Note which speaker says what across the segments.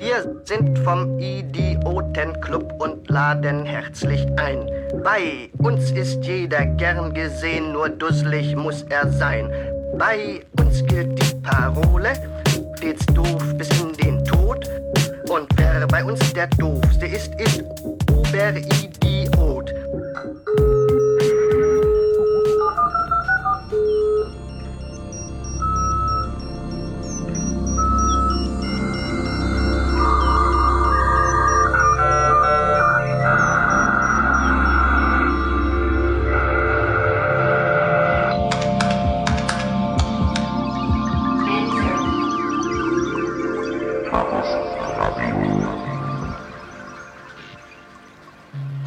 Speaker 1: Wir sind vom Idiotenclub und laden herzlich ein. Bei uns ist jeder gern gesehen, nur dusselig muss er sein. Bei uns gilt die Parole, stets doof bis in den Tod. Und wer bei uns der Doofste ist, ist Oberidiot.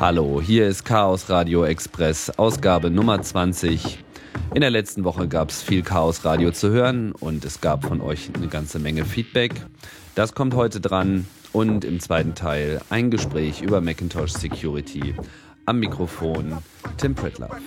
Speaker 2: Hallo, hier ist Chaos Radio Express, Ausgabe Nummer 20. In der letzten Woche gab es viel Chaos Radio zu hören und es gab von euch eine ganze Menge Feedback. Das kommt heute dran und im zweiten Teil ein Gespräch über Macintosh Security. Am Mikrofon Tim Pritlove.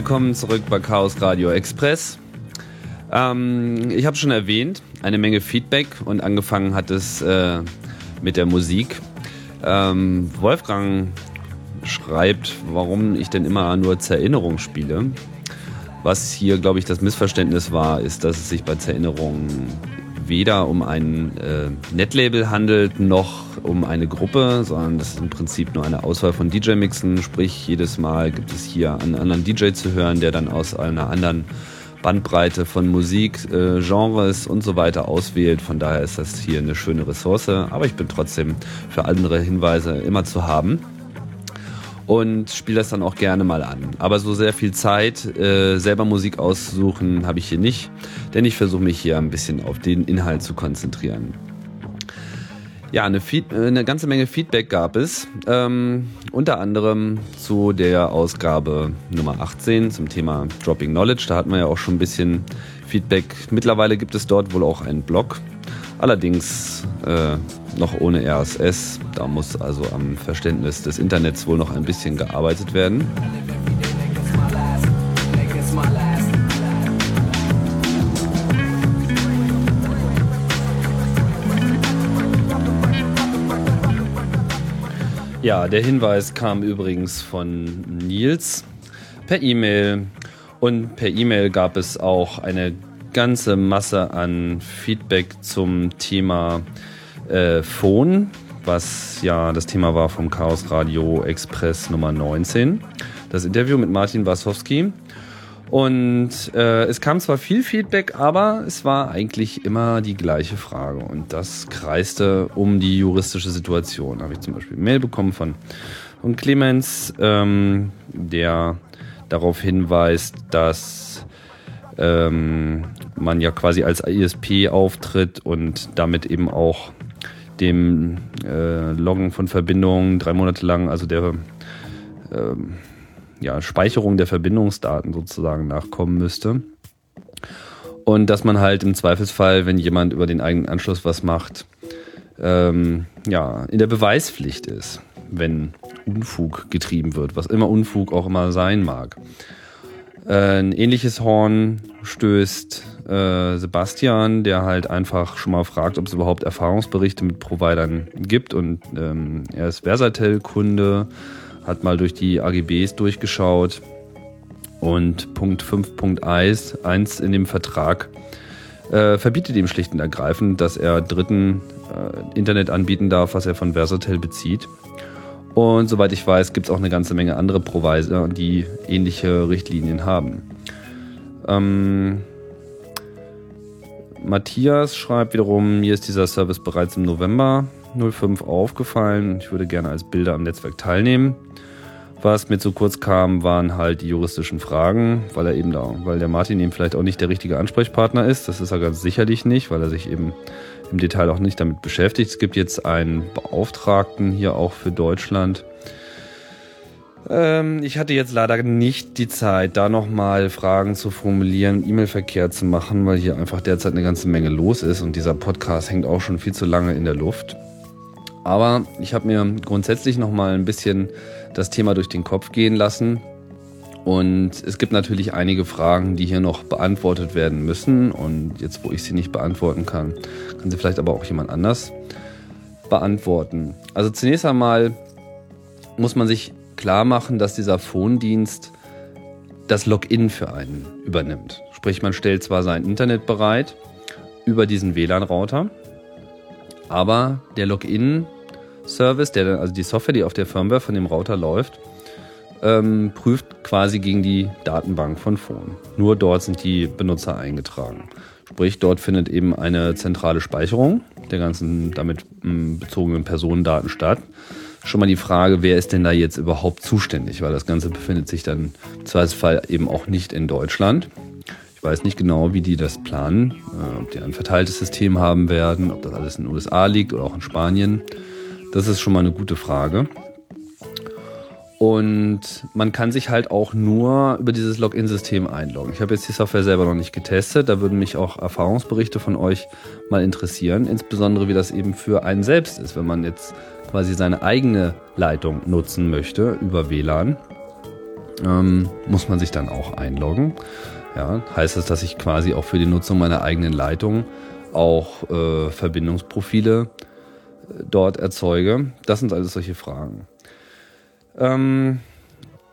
Speaker 2: Willkommen zurück bei Chaos Radio Express. Ähm, ich habe schon erwähnt, eine Menge Feedback und angefangen hat es äh, mit der Musik. Ähm, Wolfgang schreibt, warum ich denn immer nur Zerinnerung spiele. Was hier, glaube ich, das Missverständnis war, ist, dass es sich bei Zerinnerung weder um ein äh, Netlabel handelt, noch um eine Gruppe, sondern das ist im Prinzip nur eine Auswahl von DJ-Mixen. Sprich, jedes Mal gibt es hier einen anderen DJ zu hören, der dann aus einer anderen Bandbreite von Musik, äh, Genres und so weiter auswählt. Von daher ist das hier eine schöne Ressource. Aber ich bin trotzdem für andere Hinweise immer zu haben und spiele das dann auch gerne mal an. Aber so sehr viel Zeit, äh, selber Musik aussuchen, habe ich hier nicht, denn ich versuche mich hier ein bisschen auf den Inhalt zu konzentrieren. Ja, eine, Feed äh, eine ganze Menge Feedback gab es, ähm, unter anderem zu der Ausgabe Nummer 18 zum Thema Dropping Knowledge. Da hatten wir ja auch schon ein bisschen Feedback. Mittlerweile gibt es dort wohl auch einen Blog, allerdings äh, noch ohne RSS. Da muss also am Verständnis des Internets wohl noch ein bisschen gearbeitet werden. Ja, der Hinweis kam übrigens von Nils per E-Mail und per E-Mail gab es auch eine ganze Masse an Feedback zum Thema äh, Phone, was ja das Thema war vom Chaos Radio Express Nummer 19. Das Interview mit Martin Wasowski. Und äh, es kam zwar viel Feedback, aber es war eigentlich immer die gleiche Frage. Und das kreiste um die juristische Situation. Da habe ich zum Beispiel Mail bekommen von, von Clemens, ähm, der darauf hinweist, dass ähm, man ja quasi als ISP auftritt und damit eben auch dem äh, Loggen von Verbindungen drei Monate lang, also der ähm, ja, Speicherung der Verbindungsdaten sozusagen nachkommen müsste. Und dass man halt im Zweifelsfall, wenn jemand über den eigenen Anschluss was macht, ähm, ja, in der Beweispflicht ist, wenn Unfug getrieben wird, was immer Unfug auch immer sein mag. Äh, ein ähnliches Horn stößt äh, Sebastian, der halt einfach schon mal fragt, ob es überhaupt Erfahrungsberichte mit Providern gibt. Und ähm, er ist Versatel-Kunde, hat mal durch die AGBs durchgeschaut. Und Punkt 5.1 in dem Vertrag äh, verbietet ihm schlicht und ergreifend, dass er Dritten äh, Internet anbieten darf, was er von Versatel bezieht. Und soweit ich weiß, gibt es auch eine ganze Menge andere Provider, die ähnliche Richtlinien haben. Ähm, Matthias schreibt wiederum, mir ist dieser Service bereits im November 05 aufgefallen. Ich würde gerne als Bilder am Netzwerk teilnehmen. Was mir zu kurz kam, waren halt die juristischen Fragen, weil er eben da, weil der Martin eben vielleicht auch nicht der richtige Ansprechpartner ist. Das ist er ganz sicherlich nicht, weil er sich eben im Detail auch nicht damit beschäftigt. Es gibt jetzt einen Beauftragten hier auch für Deutschland. Ähm, ich hatte jetzt leider nicht die Zeit, da nochmal Fragen zu formulieren, E-Mail-Verkehr zu machen, weil hier einfach derzeit eine ganze Menge los ist und dieser Podcast hängt auch schon viel zu lange in der Luft. Aber ich habe mir grundsätzlich nochmal ein bisschen das Thema durch den Kopf gehen lassen. Und es gibt natürlich einige Fragen, die hier noch beantwortet werden müssen. Und jetzt, wo ich sie nicht beantworten kann, kann sie vielleicht aber auch jemand anders beantworten. Also zunächst einmal muss man sich klar machen, dass dieser Phonedienst das Login für einen übernimmt. Sprich, man stellt zwar sein Internet bereit über diesen WLAN-Router, aber der Login-Service, also die Software, die auf der Firmware von dem Router läuft, ähm, prüft quasi gegen die Datenbank von Phone. Nur dort sind die Benutzer eingetragen. Sprich, dort findet eben eine zentrale Speicherung der ganzen damit hm, bezogenen Personendaten statt. Schon mal die Frage, wer ist denn da jetzt überhaupt zuständig? Weil das Ganze befindet sich dann im Zweifelsfall eben auch nicht in Deutschland. Ich weiß nicht genau, wie die das planen, äh, ob die ein verteiltes System haben werden, ob das alles in den USA liegt oder auch in Spanien. Das ist schon mal eine gute Frage. Und man kann sich halt auch nur über dieses Login-System einloggen. Ich habe jetzt die Software selber noch nicht getestet. Da würden mich auch Erfahrungsberichte von euch mal interessieren. Insbesondere wie das eben für einen selbst ist, wenn man jetzt quasi seine eigene Leitung nutzen möchte über WLAN. Ähm, muss man sich dann auch einloggen. Ja, heißt das, dass ich quasi auch für die Nutzung meiner eigenen Leitung auch äh, Verbindungsprofile äh, dort erzeuge? Das sind alles solche Fragen. Ähm,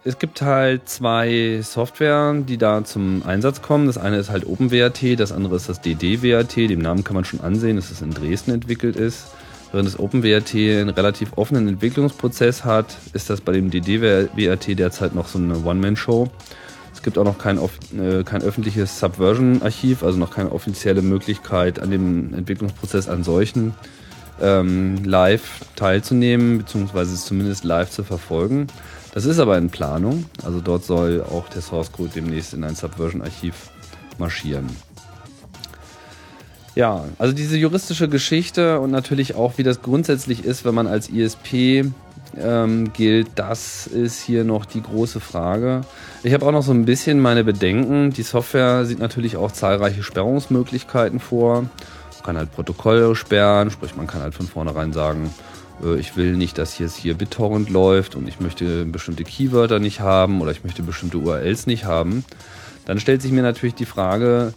Speaker 2: es gibt halt zwei Software, die da zum Einsatz kommen. Das eine ist halt OpenWrt, das andere ist das DDWrt. Dem Namen kann man schon ansehen, dass es in Dresden entwickelt ist. Während das OpenWrt einen relativ offenen Entwicklungsprozess hat, ist das bei dem DDWrt derzeit noch so eine One-Man-Show. Es gibt auch noch kein, äh, kein öffentliches Subversion-Archiv, also noch keine offizielle Möglichkeit, an dem Entwicklungsprozess an solchen ähm, live teilzunehmen, beziehungsweise zumindest live zu verfolgen. Das ist aber in Planung. Also dort soll auch der Source Code demnächst in ein Subversion-Archiv marschieren. Ja, also diese juristische Geschichte und natürlich auch, wie das grundsätzlich ist, wenn man als ISP ähm, gilt, das ist hier noch die große Frage. Ich habe auch noch so ein bisschen meine Bedenken. Die Software sieht natürlich auch zahlreiche Sperrungsmöglichkeiten vor. Man kann halt Protokolle sperren, sprich man kann halt von vornherein sagen, äh, ich will nicht, dass jetzt hier BitTorrent läuft und ich möchte bestimmte Keywörter nicht haben oder ich möchte bestimmte URLs nicht haben. Dann stellt sich mir natürlich die Frage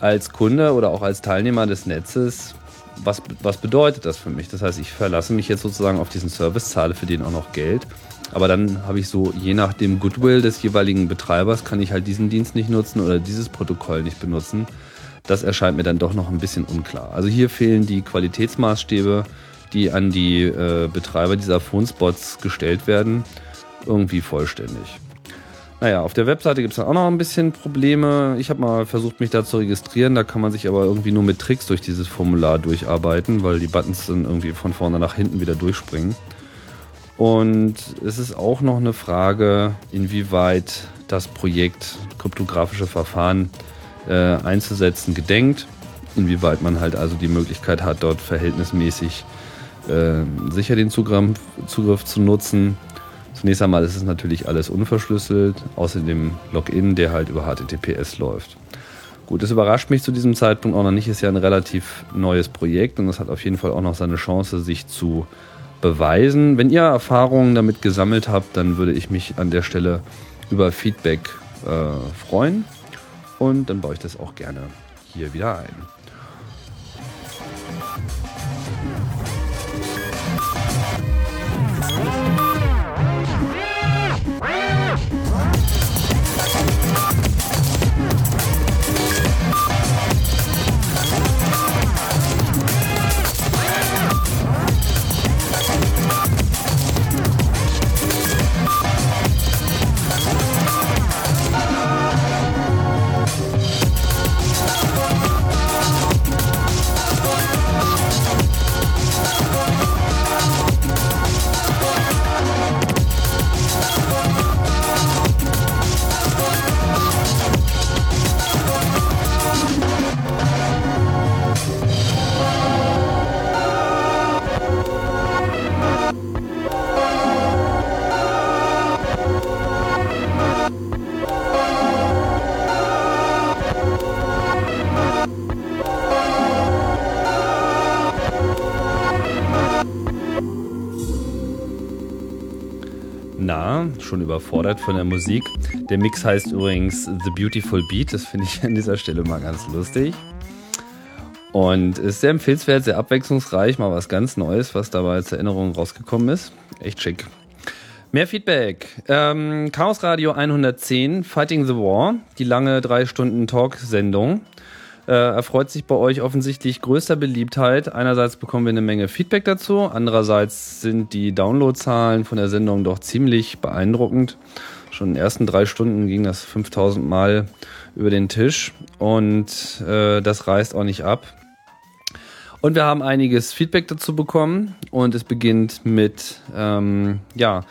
Speaker 2: als Kunde oder auch als Teilnehmer des Netzes, was, was bedeutet das für mich? Das heißt, ich verlasse mich jetzt sozusagen auf diesen Service, zahle für den auch noch Geld. Aber dann habe ich so, je nach dem Goodwill des jeweiligen Betreibers, kann ich halt diesen Dienst nicht nutzen oder dieses Protokoll nicht benutzen. Das erscheint mir dann doch noch ein bisschen unklar. Also hier fehlen die Qualitätsmaßstäbe, die an die äh, Betreiber dieser Phone-Spots gestellt werden, irgendwie vollständig. Naja, auf der Webseite gibt es dann auch noch ein bisschen Probleme. Ich habe mal versucht, mich da zu registrieren. Da kann man sich aber irgendwie nur mit Tricks durch dieses Formular durcharbeiten, weil die Buttons dann irgendwie von vorne nach hinten wieder durchspringen. Und es ist auch noch eine Frage, inwieweit das Projekt kryptografische Verfahren äh, einzusetzen gedenkt. Inwieweit man halt also die Möglichkeit hat, dort verhältnismäßig äh, sicher den Zugriff, Zugriff zu nutzen. Zunächst einmal ist es natürlich alles unverschlüsselt, außer dem Login, der halt über HTTPS läuft. Gut, das überrascht mich zu diesem Zeitpunkt auch noch nicht, ist ja ein relativ neues Projekt und es hat auf jeden Fall auch noch seine Chance, sich zu beweisen. Wenn ihr Erfahrungen damit gesammelt habt, dann würde ich mich an der Stelle über Feedback äh, freuen und dann baue ich das auch gerne hier wieder ein. Schon überfordert von der Musik. Der Mix heißt übrigens The Beautiful Beat, das finde ich an dieser Stelle mal ganz lustig. Und ist sehr empfehlenswert, sehr abwechslungsreich, mal was ganz Neues, was dabei als Erinnerung rausgekommen ist. Echt schick. Mehr Feedback. Ähm, Chaos Radio 110, Fighting the War, die lange drei Stunden Talk-Sendung äh, erfreut sich bei euch offensichtlich größter Beliebtheit. Einerseits bekommen wir eine Menge Feedback dazu, andererseits sind die Downloadzahlen von der Sendung doch ziemlich beeindruckend. Schon in den ersten drei Stunden ging das 5000 Mal über den Tisch und äh, das reißt auch nicht ab. Und wir haben einiges Feedback dazu bekommen und es beginnt mit, ähm, ja,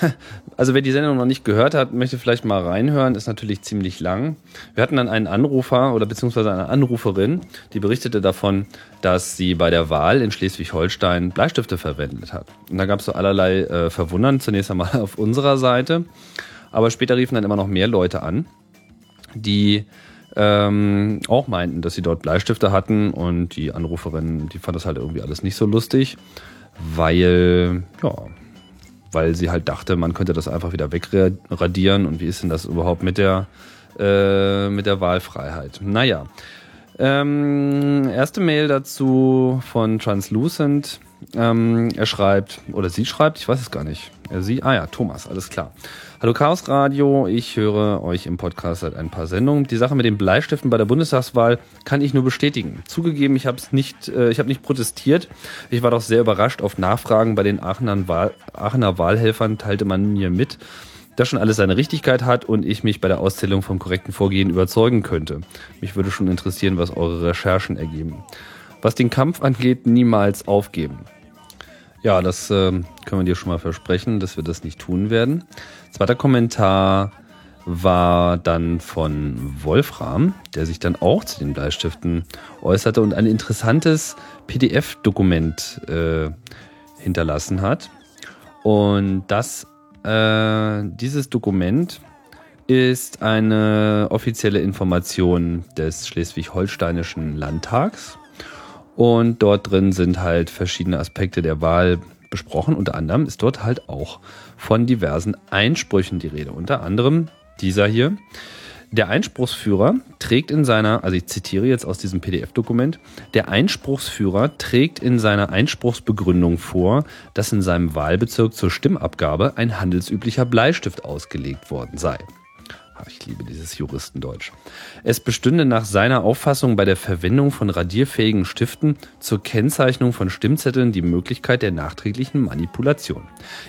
Speaker 2: also wer die Sendung noch nicht gehört hat, möchte vielleicht mal reinhören, ist natürlich ziemlich lang. Wir hatten dann einen Anrufer oder beziehungsweise eine Anruferin, die berichtete davon, dass sie bei der Wahl in Schleswig-Holstein Bleistifte verwendet hat. Und da gab es so allerlei äh, Verwundern, zunächst einmal auf unserer Seite, aber später riefen dann immer noch mehr Leute an, die ähm, auch meinten, dass sie dort Bleistifte hatten und die Anruferin, die fand das halt irgendwie alles nicht so lustig, weil, ja, weil sie halt dachte, man könnte das einfach wieder wegradieren und wie ist denn das überhaupt mit der, äh, mit der Wahlfreiheit? Naja. Ähm, erste Mail dazu von Translucent. Ähm, er schreibt, oder sie schreibt, ich weiß es gar nicht. Er, sie, ah ja, Thomas, alles klar. Hallo Chaos Radio, ich höre euch im Podcast seit ein paar Sendungen. Die Sache mit den Bleistiften bei der Bundestagswahl kann ich nur bestätigen. Zugegeben, ich habe nicht, äh, ich habe nicht protestiert. Ich war doch sehr überrascht. Auf Nachfragen bei den Aachener, Wahl, Aachener Wahlhelfern teilte man mir mit, dass schon alles seine Richtigkeit hat und ich mich bei der Auszählung vom korrekten Vorgehen überzeugen könnte. Mich würde schon interessieren, was eure Recherchen ergeben. Was den Kampf angeht, niemals aufgeben. Ja, das äh, können wir dir schon mal versprechen, dass wir das nicht tun werden. Zweiter Kommentar war dann von Wolfram, der sich dann auch zu den Bleistiften äußerte und ein interessantes PDF-Dokument äh, hinterlassen hat. Und das, äh, dieses Dokument ist eine offizielle Information des Schleswig-Holsteinischen Landtags und dort drin sind halt verschiedene Aspekte der Wahl besprochen. Unter anderem ist dort halt auch von diversen Einsprüchen die Rede. Unter anderem dieser hier. Der Einspruchsführer trägt in seiner, also ich zitiere jetzt aus diesem PDF-Dokument, der Einspruchsführer trägt in seiner Einspruchsbegründung vor, dass in seinem Wahlbezirk zur Stimmabgabe ein handelsüblicher Bleistift ausgelegt worden sei. Ich liebe dieses Juristendeutsch. Es bestünde nach seiner Auffassung bei der Verwendung von radierfähigen Stiften zur Kennzeichnung von Stimmzetteln die Möglichkeit der nachträglichen Manipulation.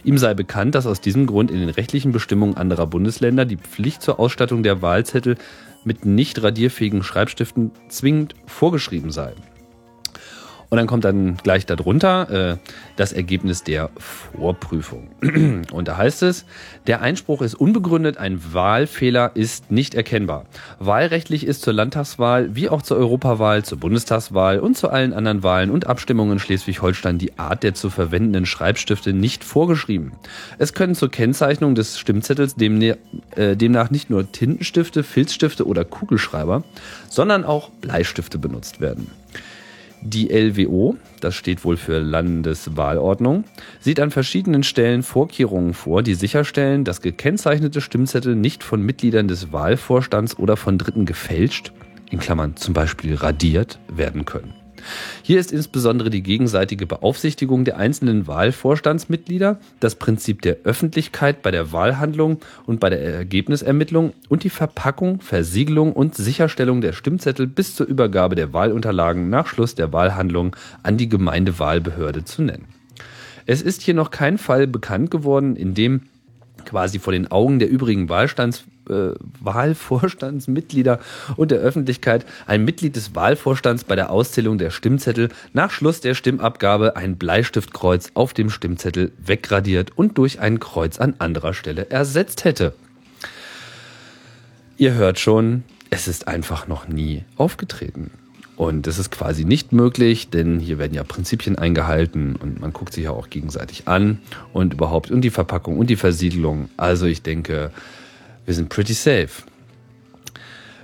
Speaker 2: Ihm sei bekannt, dass aus diesem Grund in den rechtlichen Bestimmungen anderer Bundesländer die Pflicht zur Ausstattung der Wahlzettel mit nicht radierfähigen Schreibstiften zwingend vorgeschrieben sei. Und dann kommt dann gleich darunter äh, das Ergebnis der Vorprüfung. Und da heißt es, der Einspruch ist unbegründet, ein Wahlfehler ist nicht erkennbar. Wahlrechtlich ist zur Landtagswahl wie auch zur Europawahl, zur Bundestagswahl und zu allen anderen Wahlen und Abstimmungen in Schleswig-Holstein die Art der zu verwendenden Schreibstifte nicht vorgeschrieben. Es können zur Kennzeichnung des Stimmzettels demne äh, demnach nicht nur Tintenstifte, Filzstifte oder Kugelschreiber, sondern auch Bleistifte benutzt werden. Die LWO, das steht wohl für Landeswahlordnung, sieht an verschiedenen Stellen Vorkehrungen vor, die sicherstellen, dass gekennzeichnete Stimmzettel nicht von Mitgliedern des Wahlvorstands oder von Dritten gefälscht, in Klammern zum Beispiel radiert, werden können. Hier ist insbesondere die gegenseitige Beaufsichtigung der einzelnen Wahlvorstandsmitglieder, das Prinzip der Öffentlichkeit bei der Wahlhandlung und bei der Ergebnisermittlung und die Verpackung, Versiegelung und Sicherstellung der Stimmzettel bis zur Übergabe der Wahlunterlagen nach Schluss der Wahlhandlung an die Gemeindewahlbehörde zu nennen. Es ist hier noch kein Fall bekannt geworden, in dem quasi vor den Augen der übrigen Wahlstands, äh, Wahlvorstandsmitglieder und der Öffentlichkeit ein Mitglied des Wahlvorstands bei der Auszählung der Stimmzettel nach Schluss der Stimmabgabe ein Bleistiftkreuz auf dem Stimmzettel wegradiert und durch ein Kreuz an anderer Stelle ersetzt hätte. Ihr hört schon, es ist einfach noch nie aufgetreten. Und das ist quasi nicht möglich, denn hier werden ja Prinzipien eingehalten und man guckt sich ja auch gegenseitig an und überhaupt und die Verpackung und die Versiegelung. Also ich denke, wir sind pretty safe.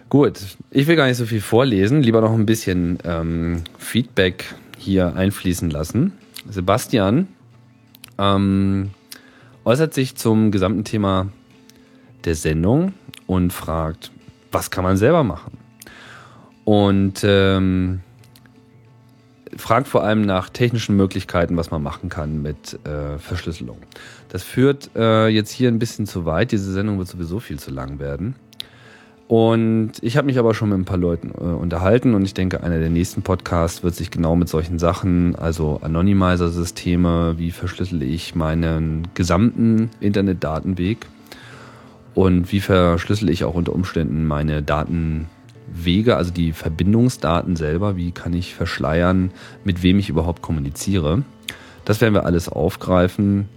Speaker 2: Gut, ich will gar nicht so viel vorlesen, lieber noch ein bisschen ähm, Feedback hier einfließen lassen. Sebastian ähm, äußert sich zum gesamten Thema der Sendung und fragt, was kann man selber machen? Und ähm, fragt vor allem nach technischen Möglichkeiten, was man machen kann mit äh, Verschlüsselung. Das führt äh, jetzt hier ein bisschen zu weit. Diese Sendung wird sowieso viel zu lang werden. Und ich habe mich aber schon mit ein paar Leuten äh, unterhalten und ich denke, einer der nächsten Podcasts wird sich genau mit solchen Sachen, also Anonymizer-Systeme, wie verschlüssel ich meinen gesamten Internetdatenweg und wie verschlüssel ich auch unter Umständen meine Datenwege, also die Verbindungsdaten selber, wie kann ich verschleiern, mit wem ich überhaupt kommuniziere. Das werden wir alles aufgreifen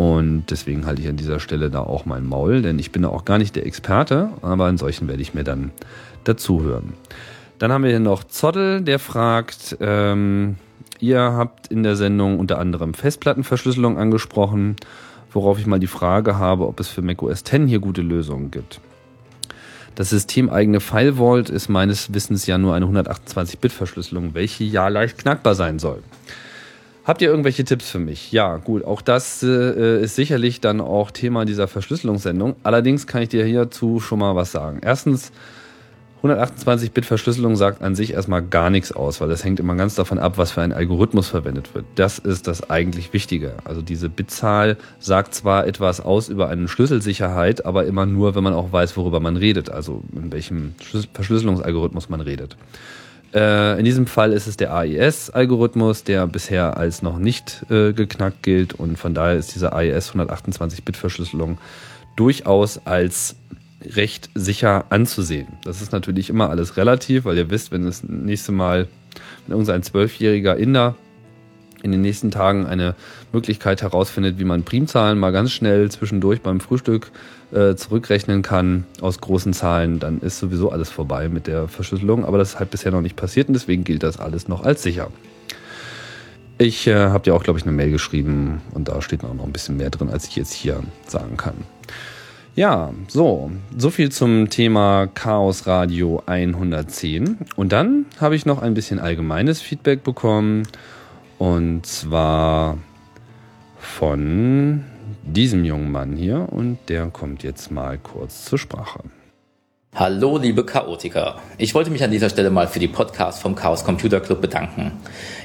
Speaker 2: und deswegen halte ich an dieser Stelle da auch mein Maul, denn ich bin da auch gar nicht der Experte, aber in solchen werde ich mir dann dazuhören. Dann haben wir hier noch Zottel, der fragt, ähm, ihr habt in der Sendung unter anderem Festplattenverschlüsselung angesprochen, worauf ich mal die Frage habe, ob es für macOS 10 hier gute Lösungen gibt. Das systemeigene File Vault ist meines Wissens ja nur eine 128-Bit-Verschlüsselung, welche ja leicht knackbar sein soll. Habt ihr irgendwelche Tipps für mich? Ja, gut, auch das äh, ist sicherlich dann auch Thema dieser Verschlüsselungssendung. Allerdings kann ich dir hierzu schon mal was sagen. Erstens, 128-Bit-Verschlüsselung sagt an sich erstmal gar nichts aus, weil das hängt immer ganz davon ab, was für ein Algorithmus verwendet wird. Das ist das eigentlich Wichtige. Also diese Bitzahl sagt zwar etwas aus über eine Schlüsselsicherheit, aber immer nur, wenn man auch weiß, worüber man redet, also in welchem Verschlüsselungsalgorithmus man redet. Äh, in diesem Fall ist es der AES-Algorithmus, der bisher als noch nicht äh, geknackt gilt und von daher ist diese AES 128-Bit-Verschlüsselung durchaus als recht sicher anzusehen. Das ist natürlich immer alles relativ, weil ihr wisst, wenn das nächste Mal wenn irgendein zwölfjähriger Inder in den nächsten Tagen eine Möglichkeit herausfindet, wie man Primzahlen mal ganz schnell zwischendurch beim Frühstück äh, zurückrechnen kann aus großen Zahlen, dann ist sowieso alles vorbei mit der Verschlüsselung. Aber das ist halt bisher noch nicht passiert und deswegen gilt das alles noch als sicher. Ich äh, habe dir auch, glaube ich, eine Mail geschrieben und da steht noch ein bisschen mehr drin, als ich jetzt hier sagen kann. Ja, so, so viel zum Thema Chaos Radio 110. Und dann habe ich noch ein bisschen allgemeines Feedback bekommen. Und zwar von diesem jungen Mann hier und der kommt jetzt mal kurz zur Sprache.
Speaker 3: Hallo, liebe Chaotiker. Ich wollte mich an dieser Stelle mal für die Podcasts vom Chaos Computer Club bedanken.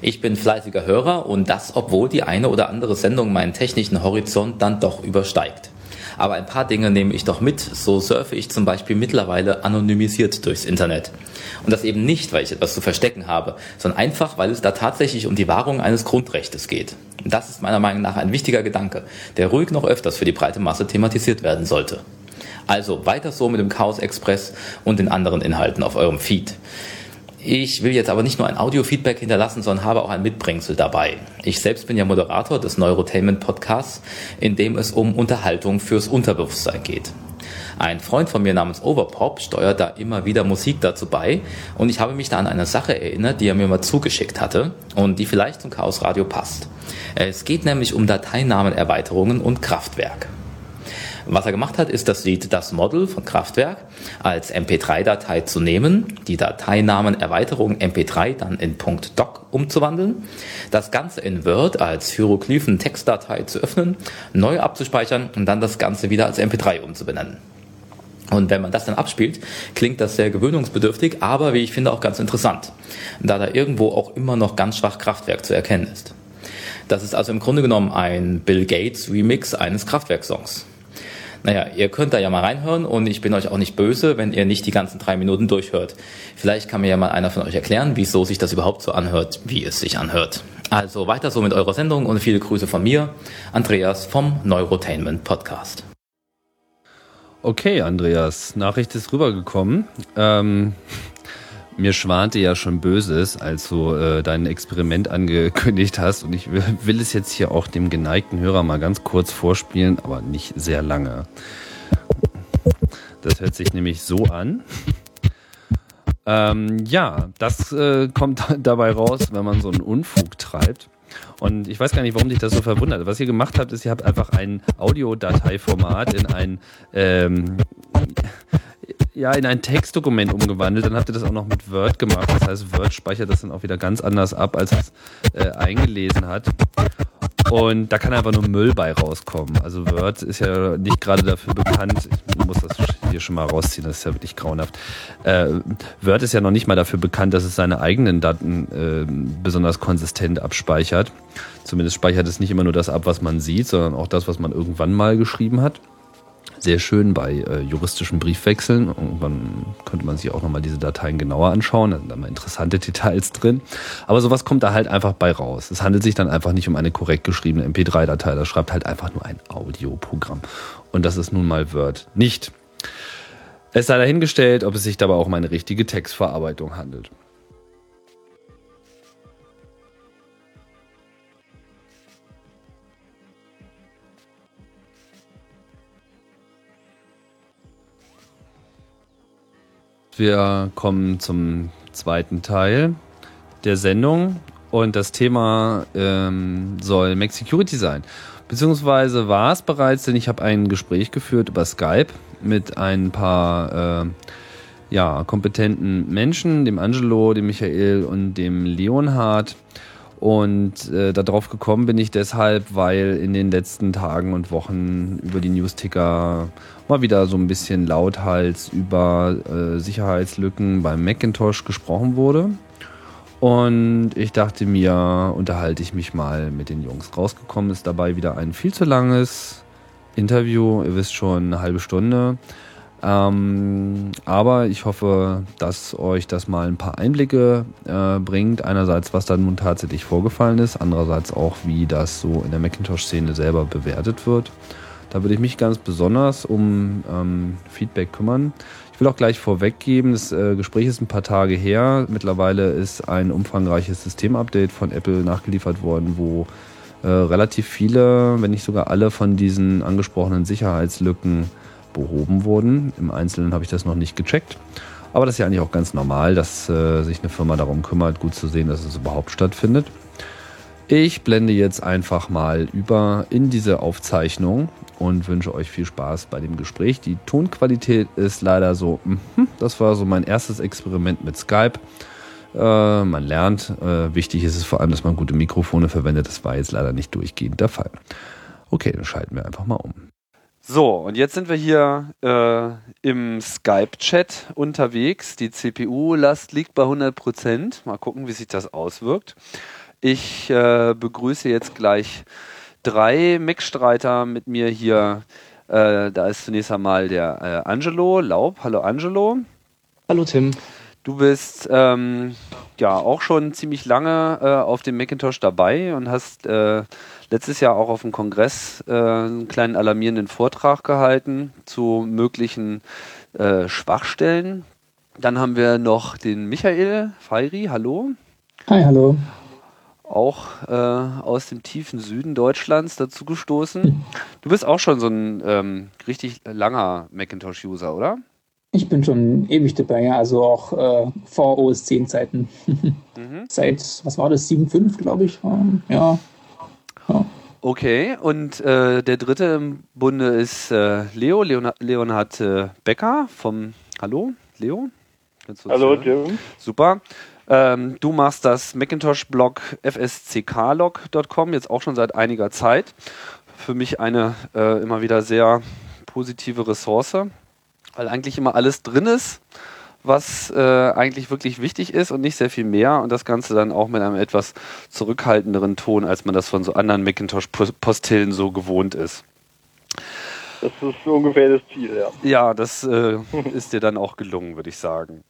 Speaker 3: Ich bin fleißiger Hörer und das, obwohl die eine oder andere Sendung meinen technischen Horizont dann doch übersteigt. Aber ein paar Dinge nehme ich doch mit. So surfe ich zum Beispiel mittlerweile anonymisiert durchs Internet. Und das eben nicht, weil ich etwas zu verstecken habe, sondern einfach, weil es da tatsächlich um die Wahrung eines Grundrechtes geht. Und das ist meiner Meinung nach ein wichtiger Gedanke, der ruhig noch öfters für die breite Masse thematisiert werden sollte. Also weiter so mit dem Chaos Express und den anderen Inhalten auf eurem Feed. Ich will jetzt aber nicht nur ein Audio-Feedback hinterlassen, sondern habe auch ein Mitbringsel dabei. Ich selbst bin ja Moderator des Neurotainment Podcasts, in dem es um Unterhaltung fürs Unterbewusstsein geht. Ein Freund von mir namens Overpop steuert da immer wieder Musik dazu bei und ich habe mich da an eine Sache erinnert, die er mir mal zugeschickt hatte und die vielleicht zum Chaos Radio passt. Es geht nämlich um Dateinamenerweiterungen und Kraftwerk. Was er gemacht hat, ist das Lied Das Model von Kraftwerk als MP3-Datei zu nehmen, die Dateinamen Erweiterung MP3 dann in .doc umzuwandeln, das Ganze in Word als Hieroglyphen-Textdatei zu öffnen, neu abzuspeichern und dann das Ganze wieder als MP3 umzubenennen. Und wenn man das dann abspielt, klingt das sehr gewöhnungsbedürftig, aber wie ich finde auch ganz interessant, da da irgendwo auch immer noch ganz schwach Kraftwerk zu erkennen ist. Das ist also im Grunde genommen ein Bill Gates Remix eines Kraftwerksongs. Naja, ihr könnt da ja mal reinhören und ich bin euch auch nicht böse, wenn ihr nicht die ganzen drei Minuten durchhört. Vielleicht kann mir ja mal einer von euch erklären, wieso sich das überhaupt so anhört, wie es sich anhört. Also weiter so mit eurer Sendung und viele Grüße von mir, Andreas vom Neurotainment Podcast.
Speaker 2: Okay, Andreas, Nachricht ist rübergekommen. Ähm, mir schwante ja schon Böses, als du äh, dein Experiment angekündigt hast. Und ich will, will es jetzt hier auch dem geneigten Hörer mal ganz kurz vorspielen, aber nicht sehr lange. Das hört sich nämlich so an. Ähm, ja, das äh, kommt dabei raus, wenn man so einen Unfug treibt. Und ich weiß gar nicht, warum dich das so verwundert. Was ihr gemacht habt, ist, ihr habt einfach ein Audiodateiformat in ein ähm, ja, in ein Textdokument umgewandelt. Dann habt ihr das auch noch mit Word gemacht. Das heißt, Word speichert das dann auch wieder ganz anders ab, als es äh, eingelesen hat. Und da kann einfach nur Müll bei rauskommen. Also Word ist ja nicht gerade dafür bekannt, ich muss das hier schon mal rausziehen, das ist ja wirklich grauenhaft. Äh, Word ist ja noch nicht mal dafür bekannt, dass es seine eigenen Daten äh, besonders konsistent abspeichert. Zumindest speichert es nicht immer nur das ab, was man sieht, sondern auch das, was man irgendwann mal geschrieben hat sehr schön bei äh, juristischen Briefwechseln. Irgendwann könnte man sich auch nochmal diese Dateien genauer anschauen. Da sind da mal interessante Details drin. Aber sowas kommt da halt einfach bei raus. Es handelt sich dann einfach nicht um eine korrekt geschriebene MP3-Datei. Das schreibt halt einfach nur ein Audioprogramm. Und das ist nun mal Word nicht. Es sei dahingestellt, ob es sich dabei auch um eine richtige Textverarbeitung handelt. Wir kommen zum zweiten Teil der Sendung und das Thema ähm, soll Mac Security sein. Beziehungsweise war es bereits, denn ich habe ein Gespräch geführt über Skype mit ein paar äh, ja, kompetenten Menschen, dem Angelo, dem Michael und dem Leonhard. Und äh, darauf gekommen bin ich deshalb, weil in den letzten Tagen und Wochen über die Newsticker mal wieder so ein bisschen lauthals über äh, Sicherheitslücken beim Macintosh gesprochen wurde. Und ich dachte mir, unterhalte ich mich mal mit den Jungs. Rausgekommen ist dabei wieder ein viel zu langes Interview, ihr wisst schon, eine halbe Stunde. Ähm, aber ich hoffe, dass euch das mal ein paar Einblicke äh, bringt. Einerseits, was da nun tatsächlich vorgefallen ist, andererseits auch, wie das so in der Macintosh-Szene selber bewertet wird. Da würde ich mich ganz besonders um ähm, Feedback kümmern. Ich will auch gleich vorweggeben, das äh, Gespräch ist ein paar Tage her. Mittlerweile ist ein umfangreiches Systemupdate von Apple nachgeliefert worden, wo äh, relativ viele, wenn nicht sogar alle von diesen angesprochenen Sicherheitslücken behoben wurden. Im Einzelnen habe ich das noch nicht gecheckt. Aber das ist ja eigentlich auch ganz normal, dass äh, sich eine Firma darum kümmert, gut zu sehen, dass es überhaupt stattfindet. Ich blende jetzt einfach mal über in diese Aufzeichnung und wünsche euch viel Spaß bei dem Gespräch. Die Tonqualität ist leider so, mh, das war so mein erstes Experiment mit Skype. Äh, man lernt. Äh, wichtig ist es vor allem, dass man gute Mikrofone verwendet. Das war jetzt leider nicht durchgehend der Fall. Okay, dann schalten wir einfach mal um. So, und jetzt sind wir hier äh, im Skype-Chat unterwegs. Die CPU-Last liegt bei 100%. Mal gucken, wie sich das auswirkt. Ich äh, begrüße jetzt gleich drei Mix-Streiter mit mir hier. Äh, da ist zunächst einmal der äh, Angelo Laub. Hallo Angelo.
Speaker 4: Hallo Tim.
Speaker 2: Du bist ähm, ja auch schon ziemlich lange äh, auf dem Macintosh dabei und hast äh, letztes Jahr auch auf dem Kongress äh, einen kleinen alarmierenden Vortrag gehalten zu möglichen äh, Schwachstellen. Dann haben wir noch den Michael Feiri. Hallo.
Speaker 4: Hi, hallo
Speaker 2: auch äh, aus dem tiefen Süden Deutschlands dazu gestoßen. Hm. Du bist auch schon so ein ähm, richtig langer Macintosh-User, oder?
Speaker 4: Ich bin schon ewig dabei, ja, also auch äh, vor OS 10 Zeiten. mhm. Seit, was war das, 7.5, glaube ich. Ja.
Speaker 2: Okay, und äh, der dritte im Bunde ist äh, Leo, Leonhard, Leonhard äh, Becker vom Hallo, Leo?
Speaker 5: Hallo, Tim.
Speaker 2: Super. Ähm, du machst das Macintosh-Blog fscklog.com jetzt auch schon seit einiger Zeit. Für mich eine äh, immer wieder sehr positive Ressource, weil eigentlich immer alles drin ist, was äh, eigentlich wirklich wichtig ist und nicht sehr viel mehr und das Ganze dann auch mit einem etwas zurückhaltenderen Ton, als man das von so anderen Macintosh-Postillen so gewohnt ist.
Speaker 5: Das ist ungefähr das Ziel, ja.
Speaker 2: Ja, das äh, ist dir dann auch gelungen, würde ich sagen.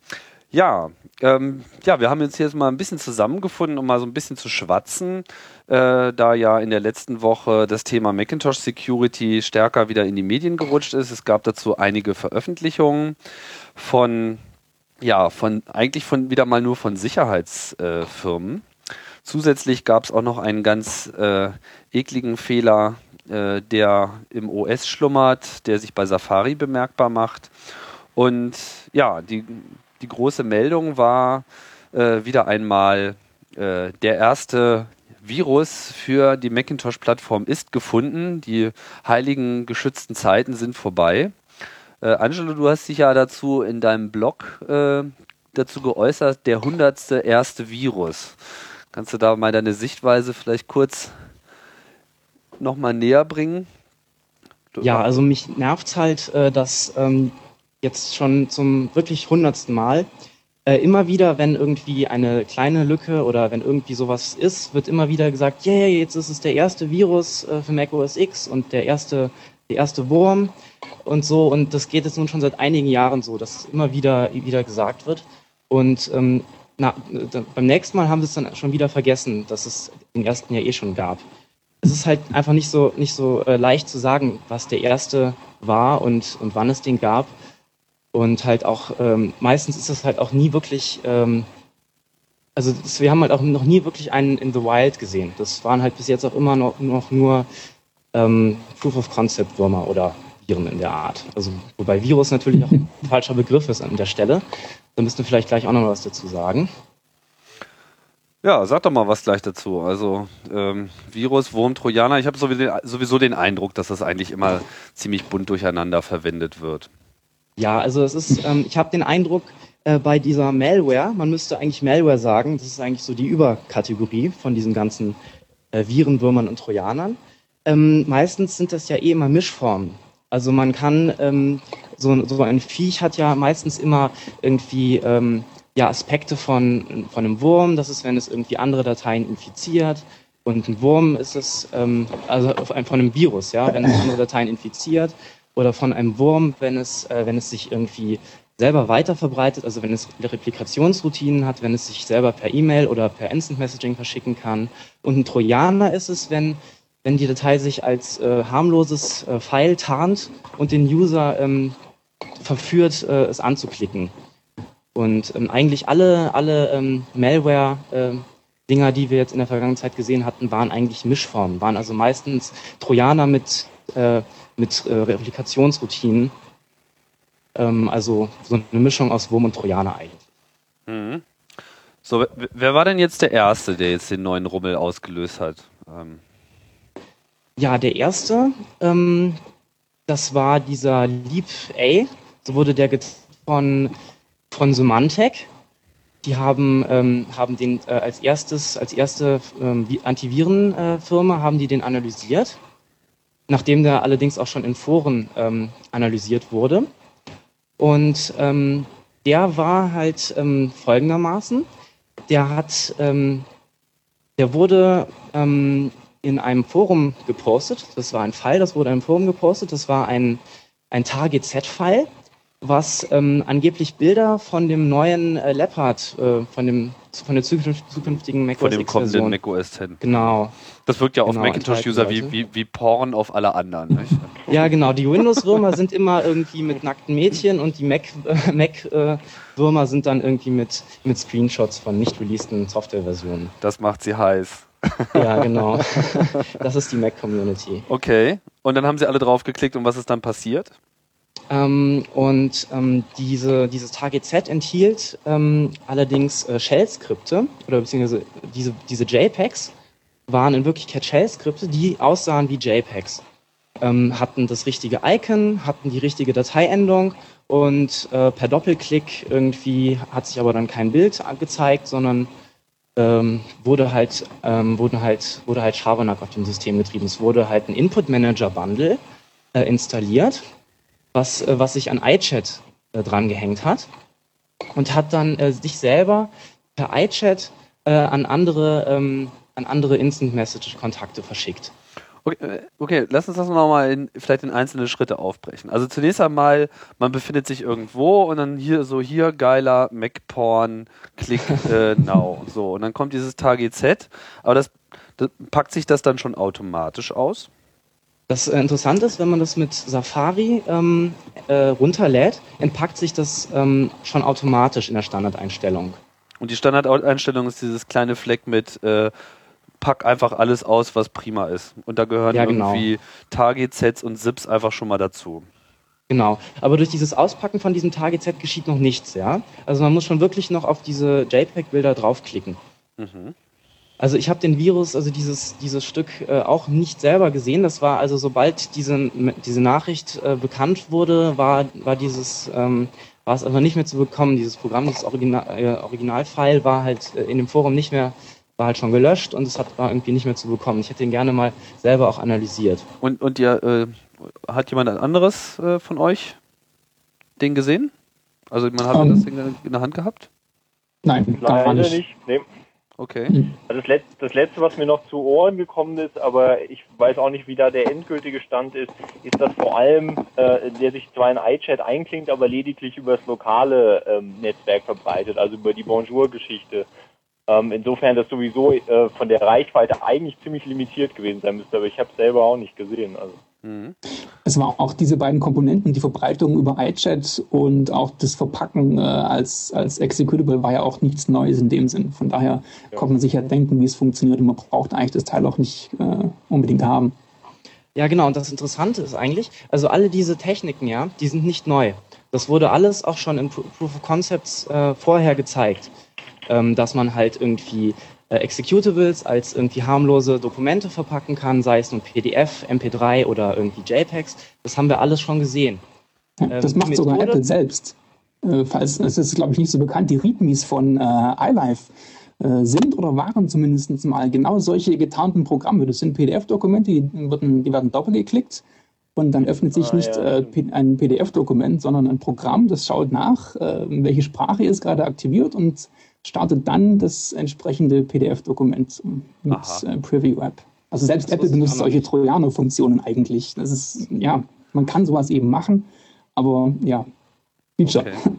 Speaker 2: Ja, ähm, ja, wir haben uns jetzt mal ein bisschen zusammengefunden, um mal so ein bisschen zu schwatzen, äh, da ja in der letzten Woche das Thema Macintosh Security stärker wieder in die Medien gerutscht ist. Es gab dazu einige Veröffentlichungen von, ja, von eigentlich von wieder mal nur von Sicherheitsfirmen. Zusätzlich gab es auch noch einen ganz äh, ekligen Fehler, äh, der im OS schlummert, der sich bei Safari bemerkbar macht. Und ja, die die große Meldung war äh, wieder einmal äh, der erste Virus für die Macintosh-Plattform ist gefunden. Die heiligen geschützten Zeiten sind vorbei. Äh, Angelo, du hast dich ja dazu in deinem Blog äh, dazu geäußert, der hundertste erste Virus. Kannst du da mal deine Sichtweise vielleicht kurz nochmal näher bringen?
Speaker 6: Ja, also mich nervt halt, äh, dass ähm, jetzt schon zum wirklich hundertsten Mal äh, immer wieder, wenn irgendwie eine kleine Lücke oder wenn irgendwie sowas ist, wird immer wieder gesagt, yeah, jetzt ist es der erste Virus äh, für Mac OS X und der erste, der erste Wurm und so. Und das geht jetzt nun schon seit einigen Jahren so, dass immer wieder, wieder gesagt wird. Und ähm, na, beim nächsten Mal haben sie es dann schon wieder vergessen, dass es den ersten ja eh schon gab. Es ist halt einfach nicht so, nicht so äh, leicht zu sagen, was der erste war und, und wann es den gab. Und halt auch, ähm, meistens ist es halt auch nie wirklich, ähm, also das, wir haben halt auch noch nie wirklich einen in the Wild gesehen. Das waren halt bis jetzt auch immer noch, noch nur ähm, Proof of Concept Würmer oder Viren in der Art. Also wobei Virus natürlich auch ein falscher Begriff ist an der Stelle. Da müssten wir vielleicht gleich auch noch was dazu sagen.
Speaker 2: Ja, sag doch mal was gleich dazu. Also ähm, Virus, Wurm, Trojaner. Ich habe sowieso den Eindruck, dass das eigentlich immer ziemlich bunt durcheinander verwendet wird.
Speaker 6: Ja, also es ist, ähm, ich habe den Eindruck, äh, bei dieser Malware, man müsste eigentlich Malware sagen, das ist eigentlich so die Überkategorie von diesen ganzen äh, Viren, Würmern und Trojanern. Ähm, meistens sind das ja eh immer Mischformen. Also man kann, ähm, so, so ein Viech hat ja meistens immer irgendwie ähm, ja, Aspekte von, von einem Wurm, das ist, wenn es irgendwie andere Dateien infiziert. Und ein Wurm ist es, ähm, also von einem Virus, ja, wenn es andere Dateien infiziert oder von einem Wurm, wenn es, äh, wenn es sich irgendwie selber weiter verbreitet, also wenn es Replikationsroutinen hat, wenn es sich selber per E-Mail oder per Instant Messaging verschicken kann. Und ein Trojaner ist es, wenn, wenn die Datei sich als äh, harmloses äh, File tarnt und den User ähm, verführt, äh, es anzuklicken. Und ähm, eigentlich alle, alle ähm, Malware-Dinger, die wir jetzt in der vergangenen Zeit gesehen hatten, waren eigentlich Mischformen, waren also meistens Trojaner mit äh, mit äh, Replikationsroutinen. Ähm, also so eine Mischung aus Wurm und Trojaner eigentlich.
Speaker 2: Mhm. So, wer war denn jetzt der Erste, der jetzt den neuen Rummel ausgelöst hat?
Speaker 6: Ja, der Erste, ähm, das war dieser Leap A. So wurde der von, von Symantec. Die haben, ähm, haben den äh, als erstes, als erste ähm, Antivirenfirma äh, haben die den analysiert nachdem der allerdings auch schon in Foren ähm, analysiert wurde. Und ähm, der war halt ähm, folgendermaßen, der hat, ähm, der wurde ähm, in einem Forum gepostet, das war ein File, das wurde in einem Forum gepostet, das war ein, ein Target-Z-File, was ähm, angeblich Bilder von dem neuen äh, Leopard, äh, von dem von der zukünftigen
Speaker 2: macOS Von dem kommenden macOS 10.
Speaker 6: Genau.
Speaker 2: Das wirkt ja auf genau, Macintosh-User wie, wie, wie Porn auf alle anderen. Nicht?
Speaker 6: Ja, genau. Die Windows-Würmer sind immer irgendwie mit nackten Mädchen und die Mac-Würmer äh, Mac, äh, sind dann irgendwie mit, mit Screenshots von nicht releaseden Softwareversionen.
Speaker 2: Das macht sie heiß.
Speaker 6: Ja, genau. Das ist die Mac-Community.
Speaker 2: Okay. Und dann haben sie alle drauf geklickt und was ist dann passiert?
Speaker 6: Ähm, und ähm, diese, dieses Target Z enthielt ähm, allerdings äh, Shell-Skripte oder beziehungsweise diese, diese JPEGs waren in Wirklichkeit Shell-Skripte, die aussahen wie JPEGs. Ähm, hatten das richtige Icon, hatten die richtige Dateiendung und äh, per Doppelklick irgendwie hat sich aber dann kein Bild gezeigt, sondern ähm, wurde halt, ähm, wurde halt, wurde halt Schabernack auf dem System getrieben. Es wurde halt ein Input Manager Bundle äh, installiert was, äh, was sich an iChat äh, dran gehängt hat und hat dann äh, sich selber per iChat äh, an andere, ähm, an andere Instant Message Kontakte verschickt.
Speaker 2: Okay, äh, okay, lass uns das nochmal in, vielleicht in einzelne Schritte aufbrechen. Also zunächst einmal, man befindet sich irgendwo und dann hier so hier geiler Mac-Porn, klick äh, now. So, und dann kommt dieses Target Z, aber das, das packt sich das dann schon automatisch aus?
Speaker 6: Das äh, Interessante ist, wenn man das mit Safari ähm, äh, runterlädt, entpackt sich das ähm, schon automatisch in der Standardeinstellung.
Speaker 2: Und die Standardeinstellung ist dieses kleine Fleck mit äh, pack einfach alles aus, was prima ist. Und da gehören ja, genau. irgendwie Target-Sets und Zips einfach schon mal dazu.
Speaker 6: Genau, aber durch dieses Auspacken von diesem Target-Set geschieht noch nichts, ja. Also man muss schon wirklich noch auf diese JPEG-Bilder draufklicken. Mhm. Also ich habe den Virus, also dieses, dieses Stück äh, auch nicht selber gesehen. Das war also, sobald diese, diese Nachricht äh, bekannt wurde, war, war dieses, ähm, war es einfach nicht mehr zu bekommen. Dieses Programm, dieses Original, äh, Originalfile war halt äh, in dem Forum nicht mehr war halt schon gelöscht und es hat, war irgendwie nicht mehr zu bekommen. Ich hätte ihn gerne mal selber auch analysiert.
Speaker 2: Und, und ihr, äh, hat jemand anderes äh, von euch den gesehen? Also man hat um, das Ding in der Hand gehabt?
Speaker 4: Nein, gar nicht. nicht. Nee.
Speaker 2: Okay. Hm.
Speaker 5: Also das, Letz-, das letzte, was mir noch zu Ohren gekommen ist, aber ich weiß auch nicht, wie da der endgültige Stand ist, ist, dass vor allem äh, der sich zwar in iChat einklingt, aber lediglich über das lokale ähm, Netzwerk verbreitet, also über die Bonjour-Geschichte. Ähm, insofern das sowieso äh, von der Reichweite eigentlich ziemlich limitiert gewesen sein müsste, aber ich habe es selber auch nicht gesehen. Also.
Speaker 4: Mhm. Es war auch diese beiden Komponenten, die Verbreitung über iChat und auch das Verpacken äh, als, als Executable war ja auch nichts Neues in dem Sinn. Von daher ja. konnte man sich ja denken, wie es funktioniert und man braucht eigentlich das Teil auch nicht äh, unbedingt haben.
Speaker 6: Ja, genau. Und das Interessante ist eigentlich, also alle diese Techniken, ja, die sind nicht neu. Das wurde alles auch schon in Proof of Concepts äh, vorher gezeigt, ähm, dass man halt irgendwie äh, Executables als irgendwie harmlose Dokumente verpacken kann, sei es nun PDF, MP3 oder irgendwie JPEGs. Das haben wir alles schon gesehen.
Speaker 4: Ja, das ähm, macht sogar Apple selbst. Äh, falls, es ist, glaube ich, nicht so bekannt, die READMEs von äh, iLife äh, sind oder waren zumindest mal genau solche getarnten Programme. Das sind PDF-Dokumente, die, die werden doppelgeklickt und dann öffnet sich ah, nicht ja. äh, ein PDF-Dokument, sondern ein Programm, das schaut nach, äh, welche Sprache ist gerade aktiviert und startet dann das entsprechende PDF-Dokument mit äh, Preview App. Also selbst das Apple benutzt solche Trojaner-Funktionen eigentlich. Das ist, ja, man kann sowas eben machen, aber ja, Feature. Okay.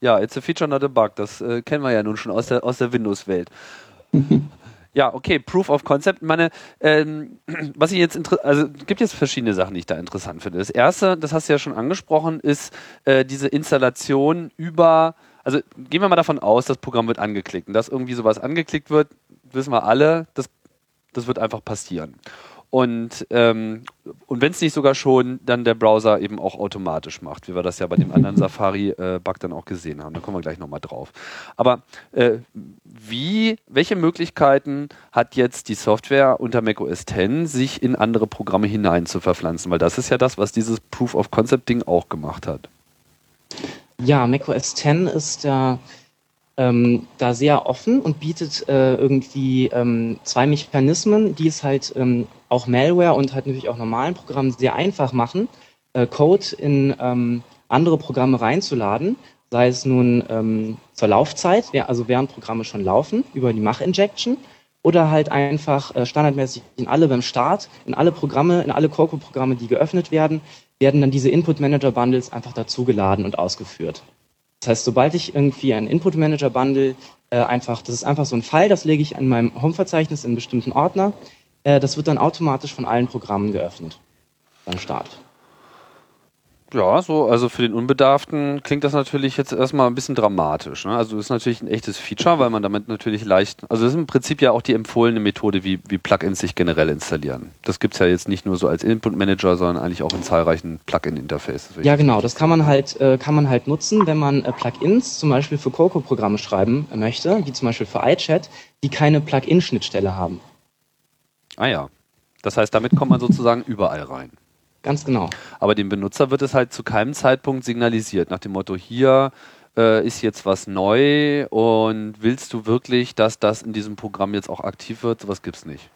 Speaker 2: Ja, it's a feature, not a bug. Das äh, kennen wir ja nun schon aus der, aus der Windows-Welt. ja, okay, Proof of Concept. Meine, ähm, was ich jetzt also gibt jetzt verschiedene Sachen, die ich da interessant finde. Das erste, das hast du ja schon angesprochen, ist äh, diese Installation über also gehen wir mal davon aus, das Programm wird angeklickt. Und dass irgendwie sowas angeklickt wird, wissen wir alle, das, das wird einfach passieren. Und, ähm, und wenn es nicht sogar schon dann der Browser eben auch automatisch macht, wie wir das ja bei dem anderen Safari-Bug äh, dann auch gesehen haben. Da kommen wir gleich nochmal drauf. Aber äh, wie, welche Möglichkeiten hat jetzt die Software unter macOS 10, sich in andere Programme hinein zu verpflanzen? Weil das ist ja das, was dieses Proof of Concept-Ding auch gemacht hat.
Speaker 6: Ja, macOS 10 ist ja ähm, da sehr offen und bietet äh, irgendwie ähm, zwei Mechanismen, die es halt ähm, auch Malware und halt natürlich auch normalen Programmen sehr einfach machen, äh, Code in ähm, andere Programme reinzuladen, sei es nun ähm, zur Laufzeit, also während Programme schon laufen, über die Mach-Injection, oder halt einfach äh, standardmäßig in alle beim Start, in alle Programme, in alle Coco-Programme, die geöffnet werden, werden dann diese Input Manager Bundles einfach dazugeladen und ausgeführt. Das heißt, sobald ich irgendwie ein Input Manager Bundle äh, einfach, das ist einfach so ein Fall, das lege ich in meinem Home-Verzeichnis in einen bestimmten Ordner, äh, das wird dann automatisch von allen Programmen geöffnet beim Start.
Speaker 2: Ja, so, also für den Unbedarften klingt das natürlich jetzt erstmal ein bisschen dramatisch. Ne? Also das ist natürlich ein echtes Feature, weil man damit natürlich leicht, also das ist im Prinzip ja auch die empfohlene Methode, wie, wie Plugins sich generell installieren. Das gibt's ja jetzt nicht nur so als Input Manager, sondern eigentlich auch in zahlreichen Plugin-Interfaces.
Speaker 6: Ja, genau, das kann man halt, äh, kann man halt nutzen, wenn man äh, Plugins zum Beispiel für Coco-Programme schreiben möchte, wie zum Beispiel für iChat, die keine Plugin-Schnittstelle haben.
Speaker 2: Ah ja. Das heißt, damit kommt man sozusagen überall rein.
Speaker 6: Ganz genau.
Speaker 2: Aber dem Benutzer wird es halt zu keinem Zeitpunkt signalisiert, nach dem Motto, hier äh, ist jetzt was neu und willst du wirklich, dass das in diesem Programm jetzt auch aktiv wird? Sowas gibt es nicht.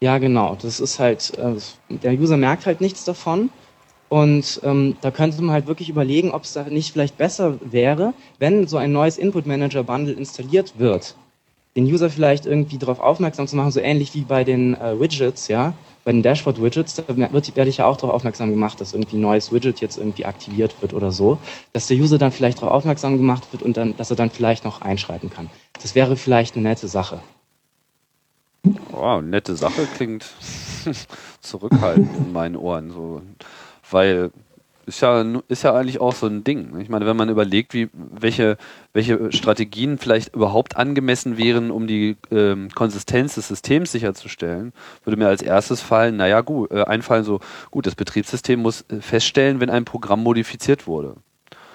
Speaker 6: Ja, genau. Das ist halt, äh, der User merkt halt nichts davon. Und ähm, da könnte man halt wirklich überlegen, ob es da nicht vielleicht besser wäre, wenn so ein neues Input Manager Bundle installiert wird. Den User vielleicht irgendwie darauf aufmerksam zu machen, so ähnlich wie bei den äh, Widgets, ja, bei den Dashboard-Widgets, da wird, werde ich ja auch darauf aufmerksam gemacht, dass irgendwie ein neues Widget jetzt irgendwie aktiviert wird oder so, dass der User dann vielleicht darauf aufmerksam gemacht wird und dann, dass er dann vielleicht noch einschreiten kann. Das wäre vielleicht eine nette Sache.
Speaker 2: Wow, nette Sache klingt zurückhaltend in meinen Ohren, so, weil ist ja, ist ja eigentlich auch so ein Ding. Ich meine, wenn man überlegt, wie, welche, welche Strategien vielleicht überhaupt angemessen wären, um die ähm, Konsistenz des Systems sicherzustellen, würde mir als erstes fallen, naja, gut, äh, einfallen so, gut, das Betriebssystem muss äh, feststellen, wenn ein Programm modifiziert wurde.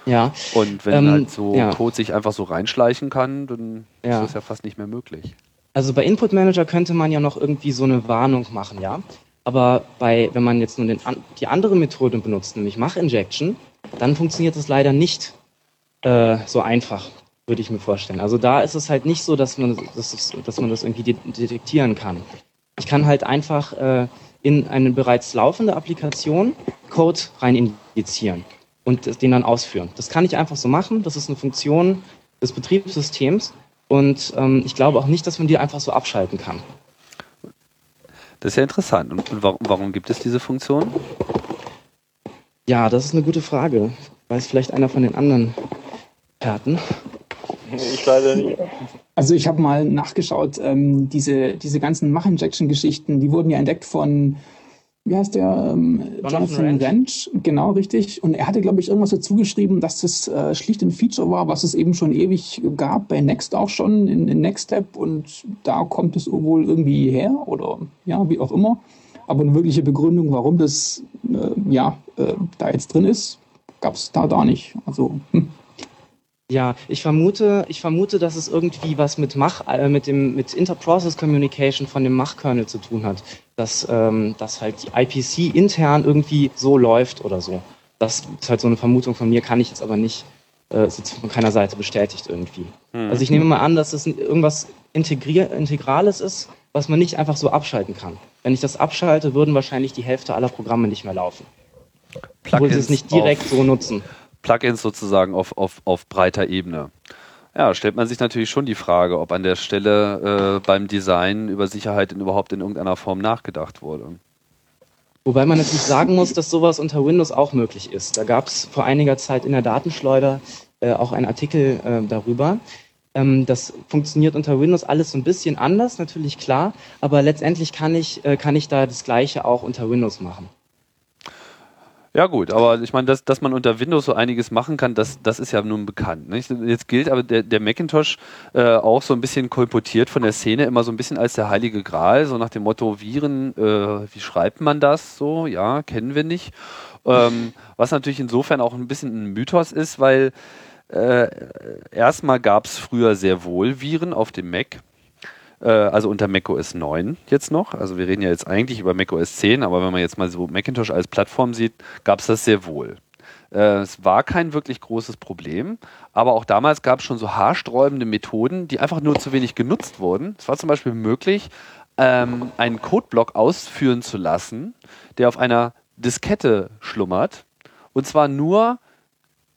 Speaker 6: Ja.
Speaker 2: Und wenn ähm, halt so ja. Code sich einfach so reinschleichen kann, dann ja. ist das ja fast nicht mehr möglich.
Speaker 6: Also bei Input Manager könnte man ja noch irgendwie so eine Warnung machen, ja. Aber bei, wenn man jetzt nur den, die andere Methode benutzt, nämlich Mach-Injection, dann funktioniert das leider nicht äh, so einfach. würde ich mir vorstellen. Also da ist es halt nicht so, dass man, das, dass man das irgendwie detektieren kann. Ich kann halt einfach äh, in eine bereits laufende Applikation Code rein injizieren und den dann ausführen. Das kann ich einfach so machen. Das ist eine Funktion des Betriebssystems und ähm, ich glaube auch nicht, dass man die einfach so abschalten kann.
Speaker 2: Das ist ja interessant. Und, und warum, warum, gibt es diese Funktion?
Speaker 6: Ja, das ist eine gute Frage. Weiß vielleicht einer von den anderen Experten.
Speaker 5: Ich leider nicht.
Speaker 4: Also ich habe mal nachgeschaut, ähm, diese, diese ganzen Mach-Injection-Geschichten, die wurden ja entdeckt von, wie heißt der? Ähm, Jonathan Ranch. Genau, richtig. Und er hatte, glaube ich, irgendwas dazu geschrieben, dass das äh, schlicht ein Feature war, was es eben schon ewig gab, bei Next auch schon, in, in Nextstep. Und da kommt es wohl irgendwie her oder ja, wie auch immer. Aber eine wirkliche Begründung, warum das äh, ja, äh, da jetzt drin ist, gab es da da nicht. Also, hm.
Speaker 6: Ja, ich vermute, ich vermute, dass es irgendwie was mit Mach, äh, mit dem, mit Interprocess Communication von dem Mach-Kernel zu tun hat, dass, ähm, dass halt die IPC intern irgendwie so läuft oder so. Das ist halt so eine Vermutung von mir, kann ich jetzt aber nicht, äh, ist jetzt von keiner Seite bestätigt irgendwie. Hm. Also ich nehme mal an, dass es irgendwas Integrier Integrales ist, was man nicht einfach so abschalten kann. Wenn ich das abschalte, würden wahrscheinlich die Hälfte aller Programme nicht mehr laufen. Plugins obwohl sie es nicht direkt so nutzen.
Speaker 2: Plugins sozusagen auf, auf, auf breiter Ebene. Ja, stellt man sich natürlich schon die Frage, ob an der Stelle äh, beim Design über Sicherheit in, überhaupt in irgendeiner Form nachgedacht wurde.
Speaker 6: Wobei man natürlich sagen muss, dass sowas unter Windows auch möglich ist. Da gab es vor einiger Zeit in der Datenschleuder äh, auch einen Artikel äh, darüber. Ähm, das funktioniert unter Windows alles so ein bisschen anders, natürlich klar, aber letztendlich kann ich, äh, kann ich da das Gleiche auch unter Windows machen.
Speaker 2: Ja gut, aber ich meine, dass, dass man unter Windows so einiges machen kann, das, das ist ja nun bekannt. Nicht? Jetzt gilt aber der, der Macintosh äh, auch so ein bisschen kolportiert von der Szene immer so ein bisschen als der heilige Gral, so nach dem Motto Viren, äh, wie schreibt man das so? Ja, kennen wir nicht. Ähm, was natürlich insofern auch ein bisschen ein Mythos ist, weil äh, erstmal gab es früher sehr wohl Viren auf dem Mac also unter macOS 9 jetzt noch. Also wir reden ja jetzt eigentlich über macOS 10, aber wenn man jetzt mal so Macintosh als Plattform sieht, gab es das sehr wohl. Äh, es war kein wirklich großes Problem, aber auch damals gab es schon so haarsträubende Methoden, die einfach nur zu wenig genutzt wurden. Es war zum Beispiel möglich, ähm, einen Codeblock ausführen zu lassen, der auf einer Diskette schlummert. Und zwar nur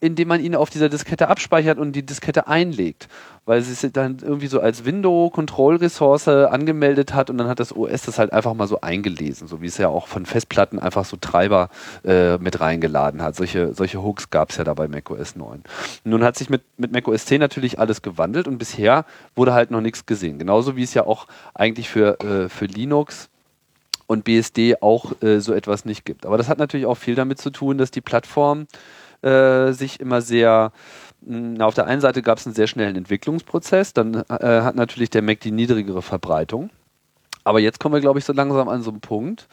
Speaker 2: indem man ihn auf dieser Diskette abspeichert und die Diskette einlegt, weil sie es dann irgendwie so als Window-Control-Ressource angemeldet hat und dann hat das OS das halt einfach mal so eingelesen, so wie es ja auch von Festplatten einfach so Treiber äh, mit reingeladen hat. Solche, solche Hooks gab es ja da bei macOS 9. Nun hat sich mit, mit macOS 10 natürlich alles gewandelt und bisher wurde halt noch nichts gesehen. Genauso wie es ja auch eigentlich für, äh, für Linux und BSD auch äh, so etwas nicht gibt. Aber das hat natürlich auch viel damit zu tun, dass die Plattform äh, sich immer sehr na, auf der einen Seite gab es einen sehr schnellen Entwicklungsprozess, dann äh, hat natürlich der Mac die niedrigere Verbreitung. Aber jetzt kommen wir, glaube ich, so langsam an so einen Punkt,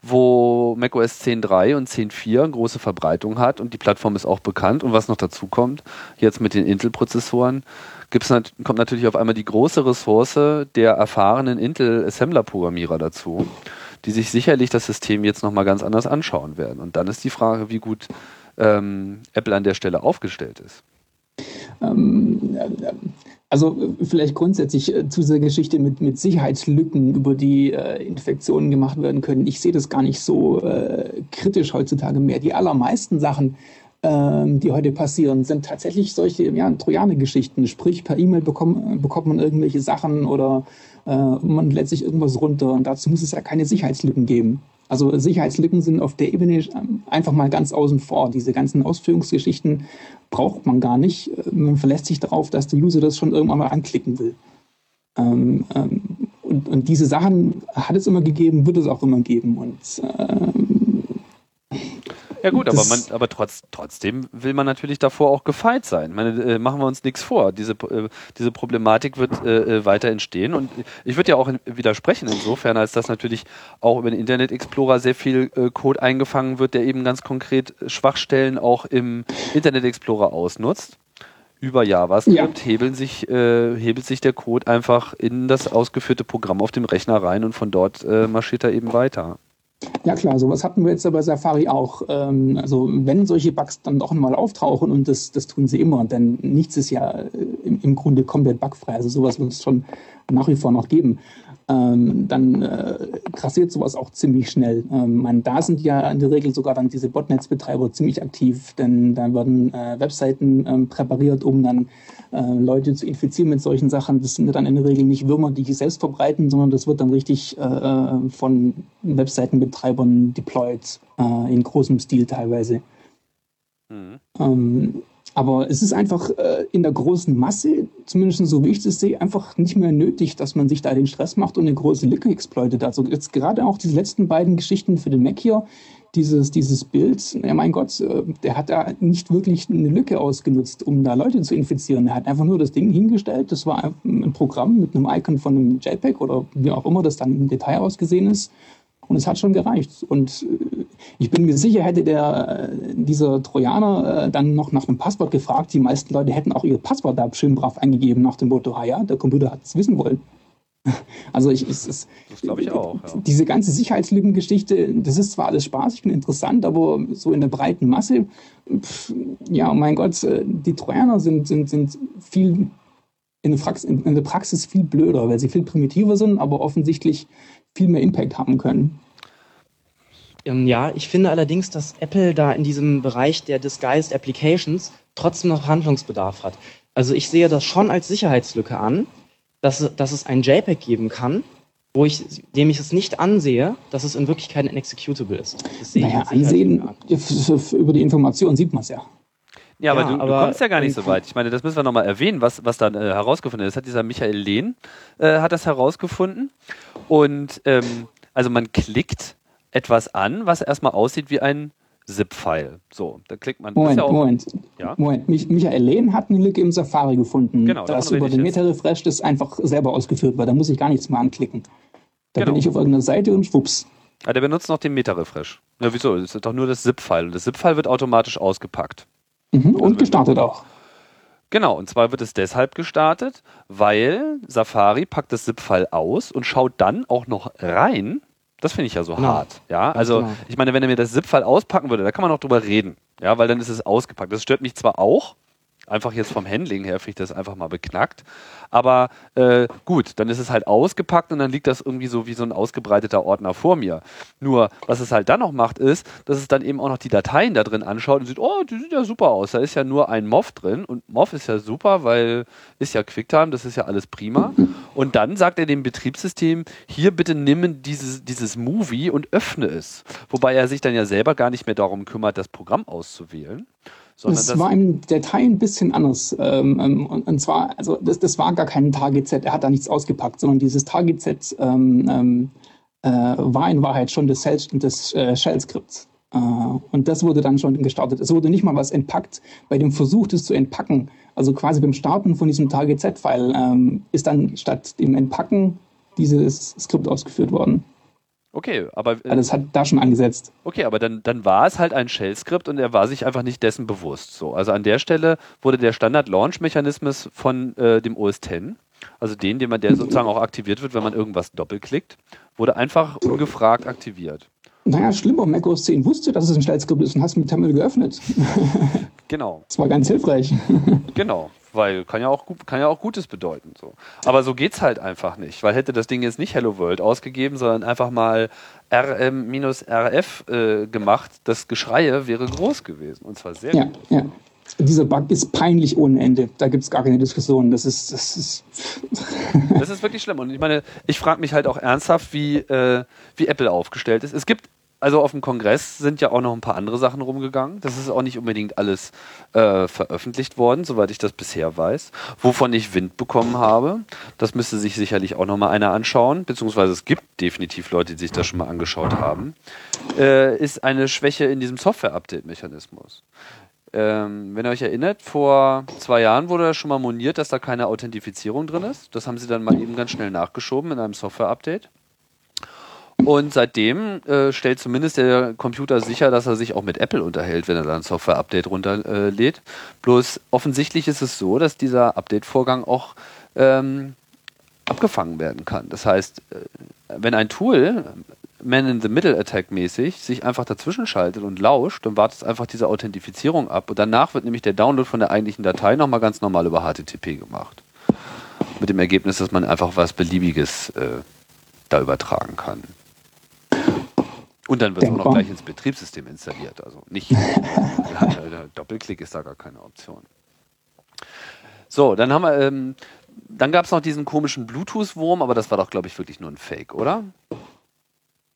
Speaker 2: wo macOS 10.3 und 10.4 große Verbreitung hat und die Plattform ist auch bekannt. Und was noch dazu kommt, jetzt mit den Intel-Prozessoren, nat kommt natürlich auf einmal die große Ressource der erfahrenen Intel-Assembler-Programmierer dazu, die sich sicherlich das System jetzt nochmal ganz anders anschauen werden. Und dann ist die Frage, wie gut ähm, Apple an der Stelle aufgestellt ist.
Speaker 4: Ähm, also vielleicht grundsätzlich äh, zu dieser Geschichte mit, mit Sicherheitslücken, über die äh, Infektionen gemacht werden können. Ich sehe das gar nicht so äh, kritisch heutzutage mehr. Die allermeisten Sachen, ähm, die heute passieren, sind tatsächlich solche ja, Trojaner-Geschichten. Sprich, per E-Mail bekommt, bekommt man irgendwelche Sachen oder äh, man lädt sich irgendwas runter. Und dazu muss es ja keine Sicherheitslücken geben. Also Sicherheitslücken sind auf der Ebene ähm, einfach mal ganz außen vor. Diese ganzen Ausführungsgeschichten braucht man gar nicht. Äh, man verlässt sich darauf, dass der User das schon irgendwann mal anklicken will. Ähm, ähm, und, und, diese Sachen hat es immer gegeben, wird es auch immer geben. Und ähm,
Speaker 2: ja gut, aber, man, aber trotz, trotzdem will man natürlich davor auch gefeit sein. Meine, äh, machen wir uns nichts vor. Diese, äh, diese Problematik wird äh, äh weiter entstehen und ich würde ja auch widersprechen insofern, als dass natürlich auch über den Internet Explorer sehr viel äh, Code eingefangen wird, der eben ganz konkret Schwachstellen auch im Internet Explorer ausnutzt. Über JavaScript ja. hebeln sich, äh, hebelt sich der Code einfach in das ausgeführte Programm auf dem Rechner rein und von dort marschiert er eben weiter.
Speaker 4: Ja klar, sowas hatten wir jetzt bei Safari auch. Ähm, also wenn solche Bugs dann doch mal auftauchen und das, das tun sie immer, denn nichts ist ja äh, im, im Grunde komplett bugfrei. Also sowas wird es schon nach wie vor noch geben ähm, dann äh, grassiert sowas auch ziemlich schnell. Ähm, man, da sind ja in der Regel sogar dann diese Botnetzbetreiber ziemlich aktiv, denn da werden äh, Webseiten ähm, präpariert, um dann äh, Leute zu infizieren mit solchen Sachen. Das sind dann in der Regel nicht Würmer, die sich selbst verbreiten, sondern das wird dann richtig äh, äh von Webseitenbetreibern deployed, äh, in großem Stil teilweise. Mhm. Aber es ist einfach äh, in der großen Masse, zumindest so wie ich das sehe, einfach nicht mehr nötig, dass man sich da den Stress macht und eine große Lücke exploitet. Also jetzt gerade auch diese letzten beiden Geschichten für den Mac hier, dieses, dieses Bild, ja mein Gott, äh, der hat da nicht wirklich eine Lücke ausgenutzt, um da Leute zu infizieren. Er hat einfach nur das Ding hingestellt. Das war ein Programm mit einem Icon von einem JPEG oder wie auch immer das dann im Detail ausgesehen ist. Und es hat schon gereicht. Und äh, ich bin mir sicher, hätte der, äh, dieser Trojaner äh, dann noch nach einem Passwort gefragt, die meisten Leute hätten auch ihr Passwort da schön brav eingegeben nach dem Motto, ah ja, der Computer hat es wissen wollen. Also ich, es,
Speaker 2: das glaube ich auch. Ja.
Speaker 4: Diese ganze Sicherheitslückengeschichte, das ist zwar alles spaßig und interessant, aber so in der breiten Masse, pff, ja, mein Gott, die Trojaner sind, sind, sind viel in der, Praxis, in der Praxis viel blöder, weil sie viel primitiver sind, aber offensichtlich viel mehr Impact haben können.
Speaker 6: Ähm, ja, ich finde allerdings, dass Apple da in diesem Bereich der Disguised Applications trotzdem noch Handlungsbedarf hat. Also ich sehe das schon als Sicherheitslücke an, dass, dass es ein JPEG geben kann, wo ich, dem ich es nicht ansehe, dass es in Wirklichkeit ein Executable ist.
Speaker 4: Das sehe naja, ansehen, über die Information sieht man es ja.
Speaker 2: Ja, aber, ja, du, aber du, kommst ja gar nicht so weit. Ich meine, das müssen wir nochmal erwähnen, was, was dann äh, herausgefunden ist. Das hat dieser Michael Lehn äh, hat das herausgefunden. Und ähm, also man klickt etwas an, was erstmal aussieht wie ein ZIP-File. So, da klickt man.
Speaker 4: Moment, ja Moment. Ja? Moment. Michael Lehn hat eine Lücke im Safari gefunden. Genau, das über den Meta-Refresh das einfach selber ausgeführt war. Da muss ich gar nichts mehr anklicken. Da genau. bin ich auf irgendeiner Seite und schwupps.
Speaker 2: Ah, der benutzt noch den Meta-Refresh. Ja, wieso? Das ist doch nur das ZIP-File. Und das ZIP-File wird automatisch ausgepackt.
Speaker 4: Mhm, und also gestartet auch.
Speaker 2: Genau, und zwar wird es deshalb gestartet, weil Safari packt das ZIP-File aus und schaut dann auch noch rein. Das finde ich ja so genau. hart. Ja, also genau. ich meine, wenn er mir das ZIP-File auspacken würde, da kann man noch drüber reden. Ja, weil dann ist es ausgepackt. Das stört mich zwar auch, Einfach jetzt vom Handling her finde ich das einfach mal beknackt. Aber äh, gut, dann ist es halt ausgepackt und dann liegt das irgendwie so wie so ein ausgebreiteter Ordner vor mir. Nur, was es halt dann noch macht, ist, dass es dann eben auch noch die Dateien da drin anschaut und sieht, oh, die sieht ja super aus. Da ist ja nur ein MOV drin und MOV ist ja super, weil ist ja QuickTime, das ist ja alles prima. Und dann sagt er dem Betriebssystem, hier bitte nimm dieses, dieses Movie und öffne es. Wobei er sich dann ja selber gar nicht mehr darum kümmert, das Programm auszuwählen
Speaker 4: das war im Detail ein bisschen anders. Ähm, ähm, und, und, zwar, also das, das war gar kein Target Set, er hat da nichts ausgepackt, sondern dieses Target Set ähm, ähm, äh, war in Wahrheit schon das, das äh, Shell-Skript. Äh, und das wurde dann schon gestartet. Es wurde nicht mal was entpackt. Bei dem Versuch, das zu entpacken, also quasi beim Starten von diesem Target Set-File, ähm, ist dann statt dem Entpacken dieses Skript ausgeführt worden.
Speaker 2: Okay, aber. Äh,
Speaker 4: also das hat da schon angesetzt.
Speaker 2: Okay, aber dann, dann war es halt ein Shell-Skript und er war sich einfach nicht dessen bewusst. So, also an der Stelle wurde der Standard-Launch-Mechanismus von äh, dem OS X, also den, den man, der sozusagen auch aktiviert wird, wenn man irgendwas doppelklickt, wurde einfach ungefragt aktiviert.
Speaker 4: Naja, schlimmer, Mac OS 10 wusste, dass es ein Shell-Skript ist und hat es mit Terminal geöffnet.
Speaker 2: genau.
Speaker 4: Das war ganz hilfreich.
Speaker 2: genau weil kann ja auch kann ja auch Gutes bedeuten so. Aber so geht's halt einfach nicht, weil hätte das Ding jetzt nicht Hello World ausgegeben, sondern einfach mal RM-RF äh, gemacht, das Geschreie wäre groß gewesen und zwar sehr
Speaker 4: ja, groß. Ja. Dieser Bug ist peinlich ohne Ende. Da gibt es gar keine Diskussion. Das ist, das ist.
Speaker 2: das ist wirklich schlimm. Und ich meine, ich frage mich halt auch ernsthaft, wie, äh, wie Apple aufgestellt ist. Es gibt also auf dem Kongress sind ja auch noch ein paar andere Sachen rumgegangen. Das ist auch nicht unbedingt alles äh, veröffentlicht worden, soweit ich das bisher weiß. Wovon ich Wind bekommen habe, das müsste sich sicherlich auch noch mal einer anschauen, beziehungsweise es gibt definitiv Leute, die sich das schon mal angeschaut haben, äh, ist eine Schwäche in diesem Software-Update-Mechanismus. Ähm, wenn ihr euch erinnert, vor zwei Jahren wurde da schon mal moniert, dass da keine Authentifizierung drin ist. Das haben sie dann mal eben ganz schnell nachgeschoben in einem Software-Update. Und seitdem äh, stellt zumindest der Computer sicher, dass er sich auch mit Apple unterhält, wenn er dann ein Software-Update runterlädt. Äh, Bloß offensichtlich ist es so, dass dieser Update-Vorgang auch ähm, abgefangen werden kann. Das heißt, äh, wenn ein Tool Man-in-the-Middle-Attack mäßig sich einfach dazwischen schaltet und lauscht und wartet einfach diese Authentifizierung ab. Und danach wird nämlich der Download von der eigentlichen Datei nochmal ganz normal über HTTP gemacht. Mit dem Ergebnis, dass man einfach was Beliebiges äh, da übertragen kann. Und dann wird es auch noch gleich ins Betriebssystem installiert. Also nicht Doppelklick ist da gar keine Option. So, dann haben wir, ähm, dann gab es noch diesen komischen Bluetooth-Wurm, aber das war doch, glaube ich, wirklich nur ein Fake, oder?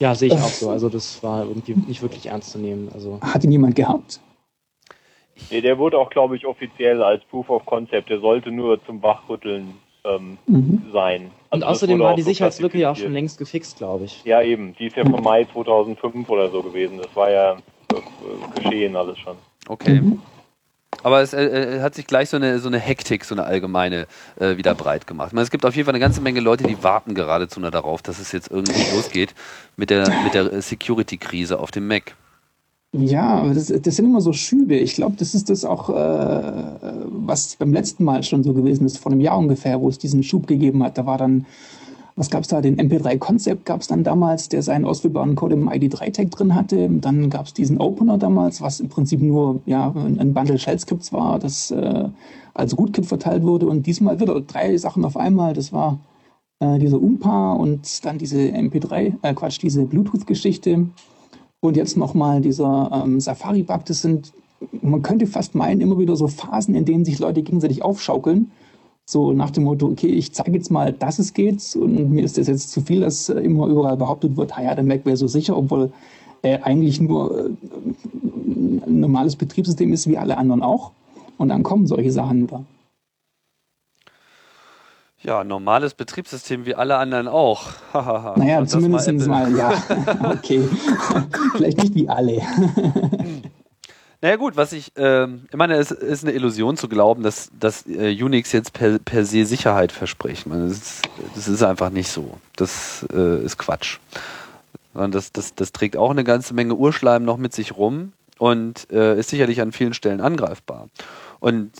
Speaker 6: Ja, sehe ich auch so. Also das war irgendwie nicht wirklich ernst zu nehmen. Also
Speaker 4: Hat ihn jemand gehabt?
Speaker 5: Nee, der wurde auch, glaube ich, offiziell als Proof of Concept. Der sollte nur zum Wachrütteln ähm, mhm. sein.
Speaker 6: Also und außerdem war die so Sicherheitslücke ja auch schon längst gefixt, glaube ich.
Speaker 5: Ja, eben. Die ist ja von Mai 2005 oder so gewesen. Das war ja äh, geschehen alles schon.
Speaker 2: Okay. Mhm. Aber es äh, hat sich gleich so eine, so eine Hektik, so eine allgemeine äh, wieder breit gemacht. meine, es gibt auf jeden Fall eine ganze Menge Leute, die warten geradezu nur darauf, dass es jetzt irgendwie losgeht mit der, mit der Security-Krise auf dem Mac.
Speaker 4: Ja, aber das, das sind immer so Schübe. Ich glaube, das ist das auch, äh, was beim letzten Mal schon so gewesen ist, vor einem Jahr ungefähr, wo es diesen Schub gegeben hat. Da war dann, was gab es da? Den MP3 Concept gab es dann damals, der seinen ausführbaren Code im ID3-Tag drin hatte. Dann gab es diesen Opener damals, was im Prinzip nur ja, ein Bundle Shell Scripts war, das äh, als Rootkit verteilt wurde. Und diesmal wieder drei Sachen auf einmal. Das war äh, dieser Umpa und dann diese MP3, äh, Quatsch, diese Bluetooth-Geschichte. Und jetzt nochmal dieser ähm, Safari-Bug, das sind, man könnte fast meinen, immer wieder so Phasen, in denen sich Leute gegenseitig aufschaukeln. So nach dem Motto, okay, ich zeige jetzt mal, dass es geht und mir ist das jetzt zu viel, dass äh, immer überall behauptet wird, ja, der Mac wäre so sicher, obwohl er eigentlich nur äh, ein normales Betriebssystem ist, wie alle anderen auch. Und dann kommen solche Sachen wieder.
Speaker 2: Ja, normales Betriebssystem wie alle anderen auch.
Speaker 4: naja, zumindest mal, mal, ja. okay. Vielleicht nicht wie alle.
Speaker 2: Naja gut, was ich, äh, ich meine, es ist eine Illusion zu glauben, dass, dass äh, Unix jetzt per, per se Sicherheit verspricht. Meine, das, ist, das, ist, einfach nicht so. Das äh, ist Quatsch. Das, das, das trägt auch eine ganze Menge Urschleim noch mit sich rum und äh, ist sicherlich an vielen Stellen angreifbar. Und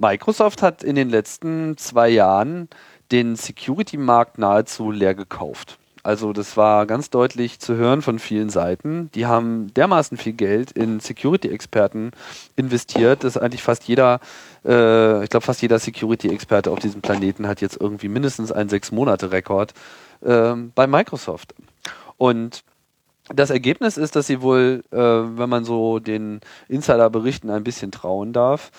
Speaker 2: Microsoft hat in den letzten zwei Jahren den Security-Markt nahezu leer gekauft. Also das war ganz deutlich zu hören von vielen Seiten. Die haben dermaßen viel Geld in Security-Experten investiert, dass eigentlich fast jeder, äh, ich glaube fast jeder Security-Experte auf diesem Planeten hat jetzt irgendwie mindestens einen Sechs-Monate-Rekord äh, bei Microsoft. Und das Ergebnis ist, dass sie wohl, äh, wenn man so den Insider-Berichten ein bisschen trauen darf,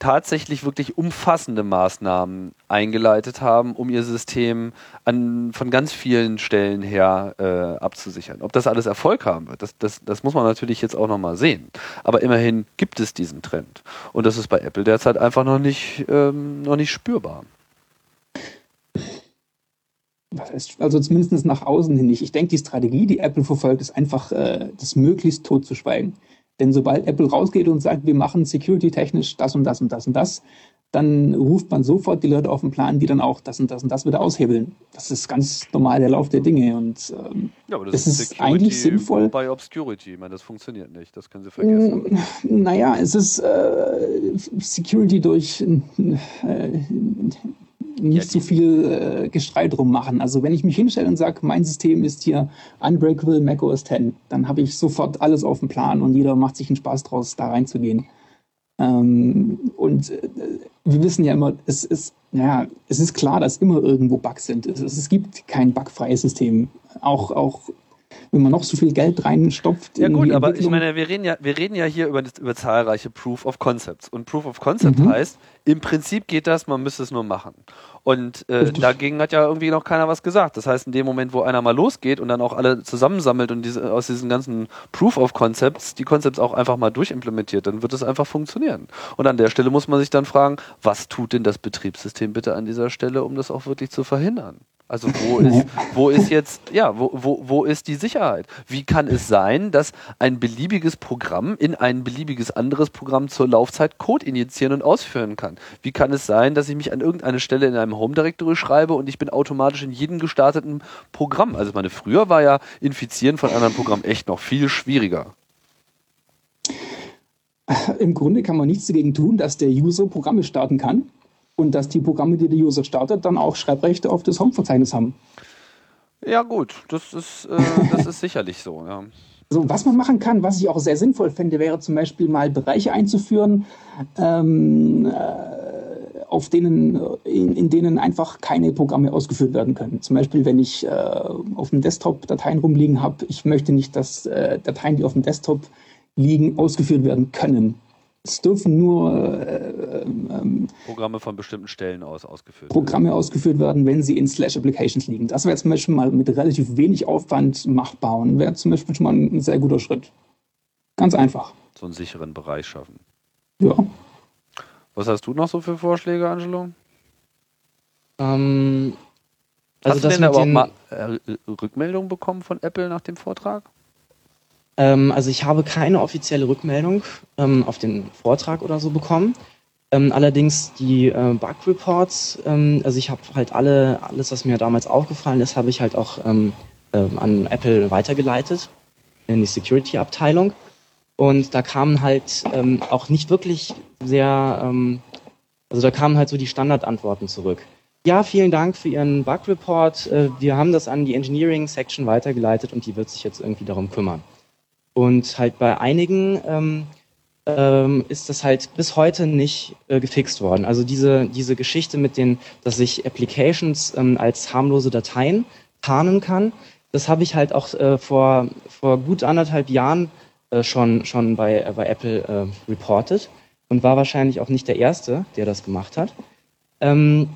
Speaker 2: tatsächlich wirklich umfassende Maßnahmen eingeleitet haben, um ihr System an, von ganz vielen Stellen her äh, abzusichern. Ob das alles Erfolg haben wird, das, das, das muss man natürlich jetzt auch nochmal sehen. Aber immerhin gibt es diesen Trend. Und das ist bei Apple derzeit einfach noch nicht, ähm, noch nicht spürbar.
Speaker 4: Also zumindest nach außen hin nicht. Ich denke, die Strategie, die Apple verfolgt, ist einfach, äh, das möglichst tot zu schweigen. Denn sobald Apple rausgeht und sagt, wir machen security-technisch das und das und das und das, dann ruft man sofort die Leute auf den Plan, die dann auch das und das und das wieder aushebeln. Das ist ganz normal der Lauf der Dinge und ähm, ja, aber das, ist, ist eigentlich sinnvoll.
Speaker 2: Bei Obscurity, ich meine, das funktioniert nicht, das können Sie vergessen.
Speaker 4: Naja, es ist äh, Security durch äh, nicht ja, so viel äh, Gestrei drum machen. Also wenn ich mich hinstelle und sage, mein System ist hier Unbreakable macOS 10, dann habe ich sofort alles auf dem Plan und jeder macht sich einen Spaß draus, da reinzugehen. Ähm, und äh, wir wissen ja immer, es ist, naja, es ist klar, dass immer irgendwo Bugs sind. Es, es gibt kein bugfreies System. Auch, auch wenn man noch so viel Geld reinstopft.
Speaker 2: Ja gut, aber ich meine, wir reden ja, wir reden ja hier über, über zahlreiche Proof of Concepts. Und Proof of Concept mhm. heißt, im Prinzip geht das, man müsste es nur machen. Und äh, dagegen hat ja irgendwie noch keiner was gesagt. Das heißt, in dem Moment, wo einer mal losgeht und dann auch alle zusammensammelt und diese, aus diesen ganzen Proof of Concepts die Concepts auch einfach mal durchimplementiert, dann wird es einfach funktionieren. Und an der Stelle muss man sich dann fragen, was tut denn das Betriebssystem bitte an dieser Stelle, um das auch wirklich zu verhindern? Also wo ist, wo ist jetzt, ja, wo, wo, wo ist die Sicherheit? Wie kann es sein, dass ein beliebiges Programm in ein beliebiges anderes Programm zur Laufzeit Code injizieren und ausführen kann? Wie kann es sein, dass ich mich an irgendeine Stelle in einem Home Directory schreibe und ich bin automatisch in jedem gestarteten Programm? Also meine, früher war ja Infizieren von anderen Programmen echt noch viel schwieriger.
Speaker 4: Im Grunde kann man nichts dagegen tun, dass der User Programme starten kann und dass die Programme, die der User startet, dann auch Schreibrechte auf das Home-Verzeichnis haben.
Speaker 2: Ja, gut, das ist, äh, das ist sicherlich so, ja.
Speaker 4: Also was man machen kann, was ich auch sehr sinnvoll fände, wäre zum Beispiel mal Bereiche einzuführen, ähm, äh, auf denen, in, in, denen einfach keine Programme ausgeführt werden können. Zum Beispiel, wenn ich äh, auf dem Desktop Dateien rumliegen habe, ich möchte nicht, dass äh, Dateien, die auf dem Desktop liegen, ausgeführt werden können. Es dürfen nur äh,
Speaker 2: ähm, Programme von bestimmten Stellen aus ausgeführt
Speaker 4: Programme werden. ausgeführt werden, wenn sie in Slash Applications liegen. Das wäre zum Beispiel mal mit relativ wenig Aufwand machbar und wäre zum Beispiel schon mal ein sehr guter Schritt. Ganz einfach.
Speaker 2: So einen sicheren Bereich schaffen.
Speaker 4: Ja.
Speaker 2: Was hast du noch so für Vorschläge, Angelo?
Speaker 6: Ähm, also
Speaker 2: hast du denn aber auch mal äh, Rückmeldungen bekommen von Apple nach dem Vortrag?
Speaker 6: Ähm, also ich habe keine offizielle Rückmeldung ähm, auf den Vortrag oder so bekommen. Ähm, allerdings die äh, Bug Reports, ähm, also ich habe halt alle, alles, was mir damals aufgefallen ist, habe ich halt auch äh, an Apple weitergeleitet in die Security-Abteilung. Und da kamen halt ähm, auch nicht wirklich sehr, also da kamen halt so die Standardantworten zurück. Ja, vielen Dank für Ihren Bug Report. Äh, wir haben das an die Engineering Section weitergeleitet und die wird sich jetzt irgendwie darum kümmern. Und halt bei einigen ähm, ähm, ist das halt bis heute nicht äh, gefixt worden. Also diese, diese Geschichte mit den, dass ich Applications ähm, als harmlose Dateien tarnen kann, das habe ich halt auch äh, vor, vor gut anderthalb Jahren äh, schon, schon bei, äh, bei Apple äh, reported und war wahrscheinlich auch nicht der Erste, der das gemacht hat. Ähm,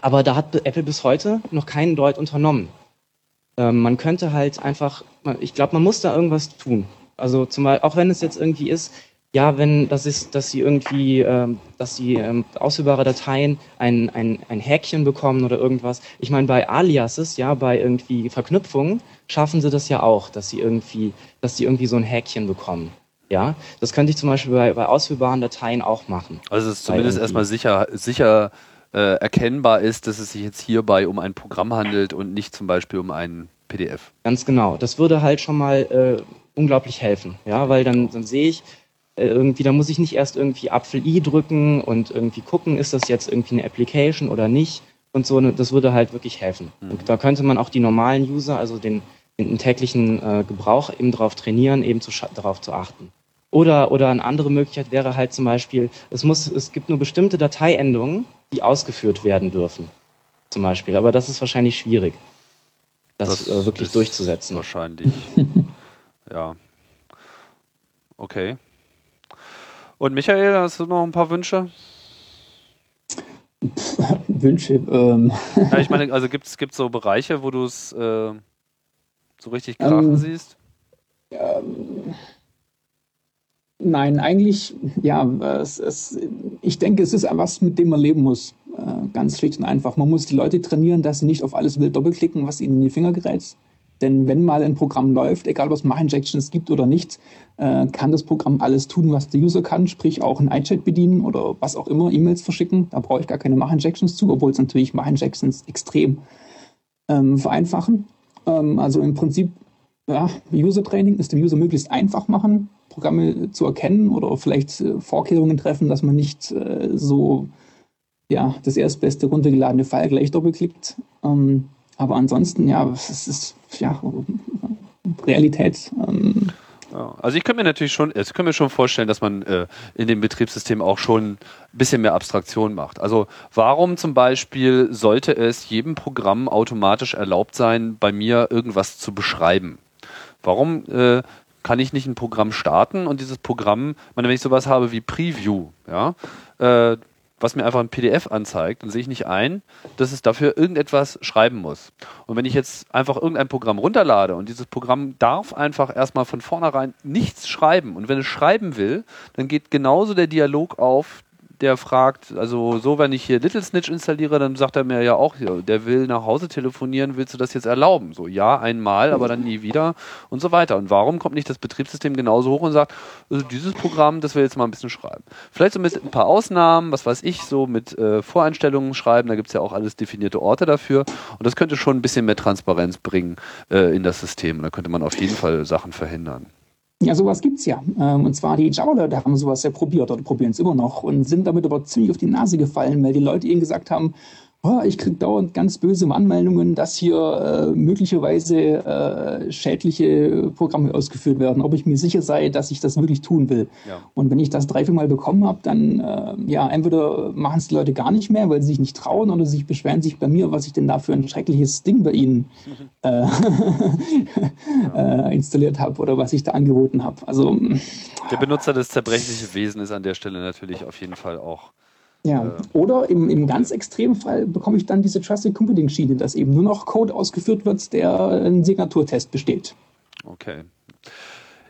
Speaker 6: aber da hat Apple bis heute noch keinen Deut unternommen. Ähm, man könnte halt einfach, ich glaube, man muss da irgendwas tun. Also zumal, auch wenn es jetzt irgendwie ist, ja, wenn das ist, dass sie irgendwie, ähm, dass sie ähm, ausführbare Dateien ein, ein, ein Häkchen bekommen oder irgendwas. Ich meine, bei Aliases, ja, bei irgendwie Verknüpfungen schaffen sie das ja auch, dass sie irgendwie, dass sie irgendwie so ein Häkchen bekommen. Ja, das könnte ich zum Beispiel bei, bei ausführbaren Dateien auch machen.
Speaker 2: Also es ist zumindest erstmal sicher, sicher äh, erkennbar ist, dass es sich jetzt hierbei um ein Programm handelt und nicht zum Beispiel um ein PDF.
Speaker 6: Ganz genau. Das würde halt schon mal äh, unglaublich helfen, ja, weil dann, dann sehe ich, äh, irgendwie, da muss ich nicht erst irgendwie Apfel i drücken und irgendwie gucken, ist das jetzt irgendwie eine Application oder nicht und so. Das würde halt wirklich helfen. Mhm. Und da könnte man auch die normalen User, also den, den täglichen äh, Gebrauch eben darauf trainieren, eben zu, darauf zu achten. Oder, oder eine andere Möglichkeit wäre halt zum Beispiel, es muss, es gibt nur bestimmte Dateiendungen, die ausgeführt werden dürfen. Zum Beispiel. Aber das ist wahrscheinlich schwierig, das, das äh, wirklich durchzusetzen.
Speaker 2: Wahrscheinlich. ja. Okay. Und Michael, hast du noch ein paar Wünsche?
Speaker 4: Wünsche. Ähm.
Speaker 2: Ja, ich meine, also gibt es so Bereiche, wo du es äh, so richtig krachen ähm, siehst?
Speaker 4: Ähm, Nein, eigentlich, ja, es, es, ich denke, es ist was, mit dem man leben muss. Äh, ganz schlicht und einfach. Man muss die Leute trainieren, dass sie nicht auf alles wild doppelklicken, was ihnen in die Finger gerät. Denn wenn mal ein Programm läuft, egal ob es Mach-Injections gibt oder nicht, äh, kann das Programm alles tun, was der User kann, sprich auch ein iChat bedienen oder was auch immer, E-Mails verschicken. Da brauche ich gar keine Mach-Injections zu, obwohl es natürlich Mach-Injections extrem ähm, vereinfachen. Ähm, also im Prinzip, ja, User-Training ist dem User möglichst einfach machen, Programme zu erkennen oder vielleicht äh, Vorkehrungen treffen, dass man nicht äh, so ja, das erstbeste runtergeladene File gleich doppelklickt. Ähm, aber ansonsten, ja, es ist ja Realität. Ähm,
Speaker 2: also ich könnte mir natürlich schon, ich könnte mir schon vorstellen, dass man äh, in dem Betriebssystem auch schon ein bisschen mehr Abstraktion macht. Also warum zum Beispiel sollte es jedem Programm automatisch erlaubt sein, bei mir irgendwas zu beschreiben? Warum äh, kann ich nicht ein Programm starten und dieses Programm, meine, wenn ich sowas habe wie Preview, ja, äh, was mir einfach ein PDF anzeigt, dann sehe ich nicht ein, dass es dafür irgendetwas schreiben muss. Und wenn ich jetzt einfach irgendein Programm runterlade und dieses Programm darf einfach erstmal von vornherein nichts schreiben und wenn es schreiben will, dann geht genauso der Dialog auf, der fragt, also so, wenn ich hier Little Snitch installiere, dann sagt er mir ja auch, der will nach Hause telefonieren, willst du das jetzt erlauben? So, ja, einmal, aber dann nie wieder und so weiter. Und warum kommt nicht das Betriebssystem genauso hoch und sagt, also dieses Programm, das will jetzt mal ein bisschen schreiben. Vielleicht so mit ein paar Ausnahmen, was weiß ich, so mit äh, Voreinstellungen schreiben, da gibt es ja auch alles definierte Orte dafür. Und das könnte schon ein bisschen mehr Transparenz bringen äh, in das System. Da könnte man auf jeden Fall Sachen verhindern.
Speaker 4: Ja, sowas gibt's ja. Ähm, und zwar die Java-Leute haben sowas ja probiert oder probieren es immer noch und sind damit aber ziemlich auf die Nase gefallen, weil die Leute ihnen gesagt haben, oh, ich kriege dauernd ganz böse Anmeldungen, dass hier äh, möglicherweise äh, schädliche Programme ausgeführt werden, ob ich mir sicher sei, dass ich das wirklich tun will. Ja. Und wenn ich das drei, vier Mal bekommen habe, dann äh, ja, entweder machen es die Leute gar nicht mehr, weil sie sich nicht trauen oder sie beschweren sich bei mir, was ich denn da für ein schreckliches Ding bei ihnen äh, äh, installiert habe oder was ich da angeboten habe. Also
Speaker 2: der Benutzer des zerbrechlichen Wesen ist an der Stelle natürlich auf jeden Fall auch
Speaker 4: ja, oder im, im ganz extremen Fall bekomme ich dann diese Trusted Computing Schiene, dass eben nur noch Code ausgeführt wird, der einen Signaturtest besteht.
Speaker 2: Okay.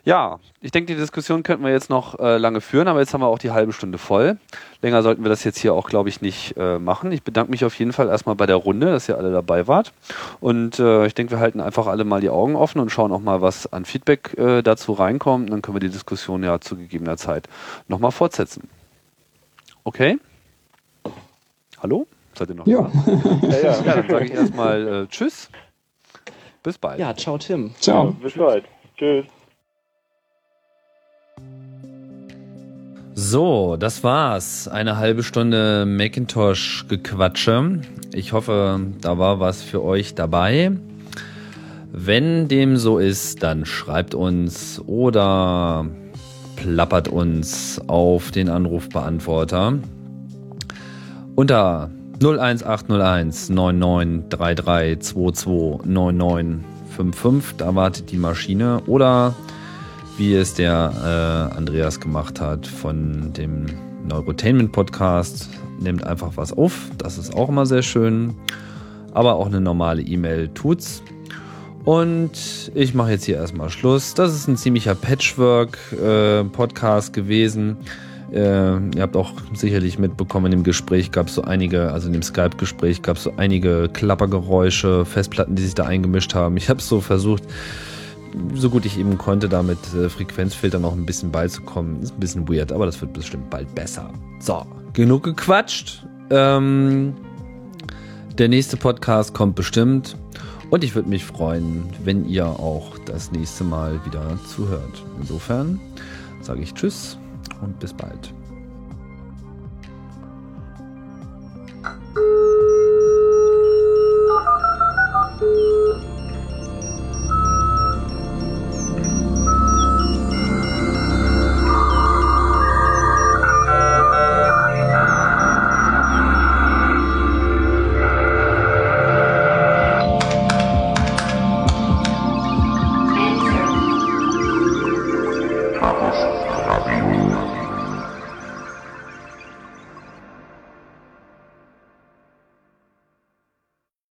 Speaker 2: Ja, ich denke, die Diskussion könnten wir jetzt noch äh, lange führen, aber jetzt haben wir auch die halbe Stunde voll. Länger sollten wir das jetzt hier auch, glaube ich, nicht äh, machen. Ich bedanke mich auf jeden Fall erstmal bei der Runde, dass ihr alle dabei wart. Und äh, ich denke, wir halten einfach alle mal die Augen offen und schauen auch mal, was an Feedback äh, dazu reinkommt. Und dann können wir die Diskussion ja zu gegebener Zeit nochmal fortsetzen. Okay? Hallo? Seid ihr noch
Speaker 4: ja.
Speaker 2: da? ja, ja. ja, dann sage ich erstmal äh, Tschüss. Bis bald.
Speaker 6: Ja, ciao Tim.
Speaker 4: Ciao. Ja,
Speaker 5: bis bald. Tschüss.
Speaker 2: So, das war's. Eine halbe Stunde Macintosh-Gequatsche. Ich hoffe, da war was für euch dabei. Wenn dem so ist, dann schreibt uns oder plappert uns auf den Anrufbeantworter unter 01801 9933 22 9955. Da wartet die Maschine. Oder wie es der äh, Andreas gemacht hat von dem Neurotainment Podcast. Nehmt einfach was auf. Das ist auch immer sehr schön. Aber auch eine normale E-Mail tut's. Und ich mache jetzt hier erstmal Schluss. Das ist ein ziemlicher Patchwork-Podcast äh, gewesen. Äh, ihr habt auch sicherlich mitbekommen, dem Gespräch gab es so einige, also in dem Skype-Gespräch gab es so einige Klappergeräusche, Festplatten, die sich da eingemischt haben. Ich habe so versucht, so gut ich eben konnte, da mit äh, Frequenzfiltern noch ein bisschen beizukommen. Ist ein bisschen weird, aber das wird bestimmt bald besser. So, genug gequatscht. Ähm, der nächste Podcast kommt bestimmt. Und ich würde mich freuen, wenn ihr auch das nächste Mal wieder zuhört. Insofern sage ich Tschüss und bis bald.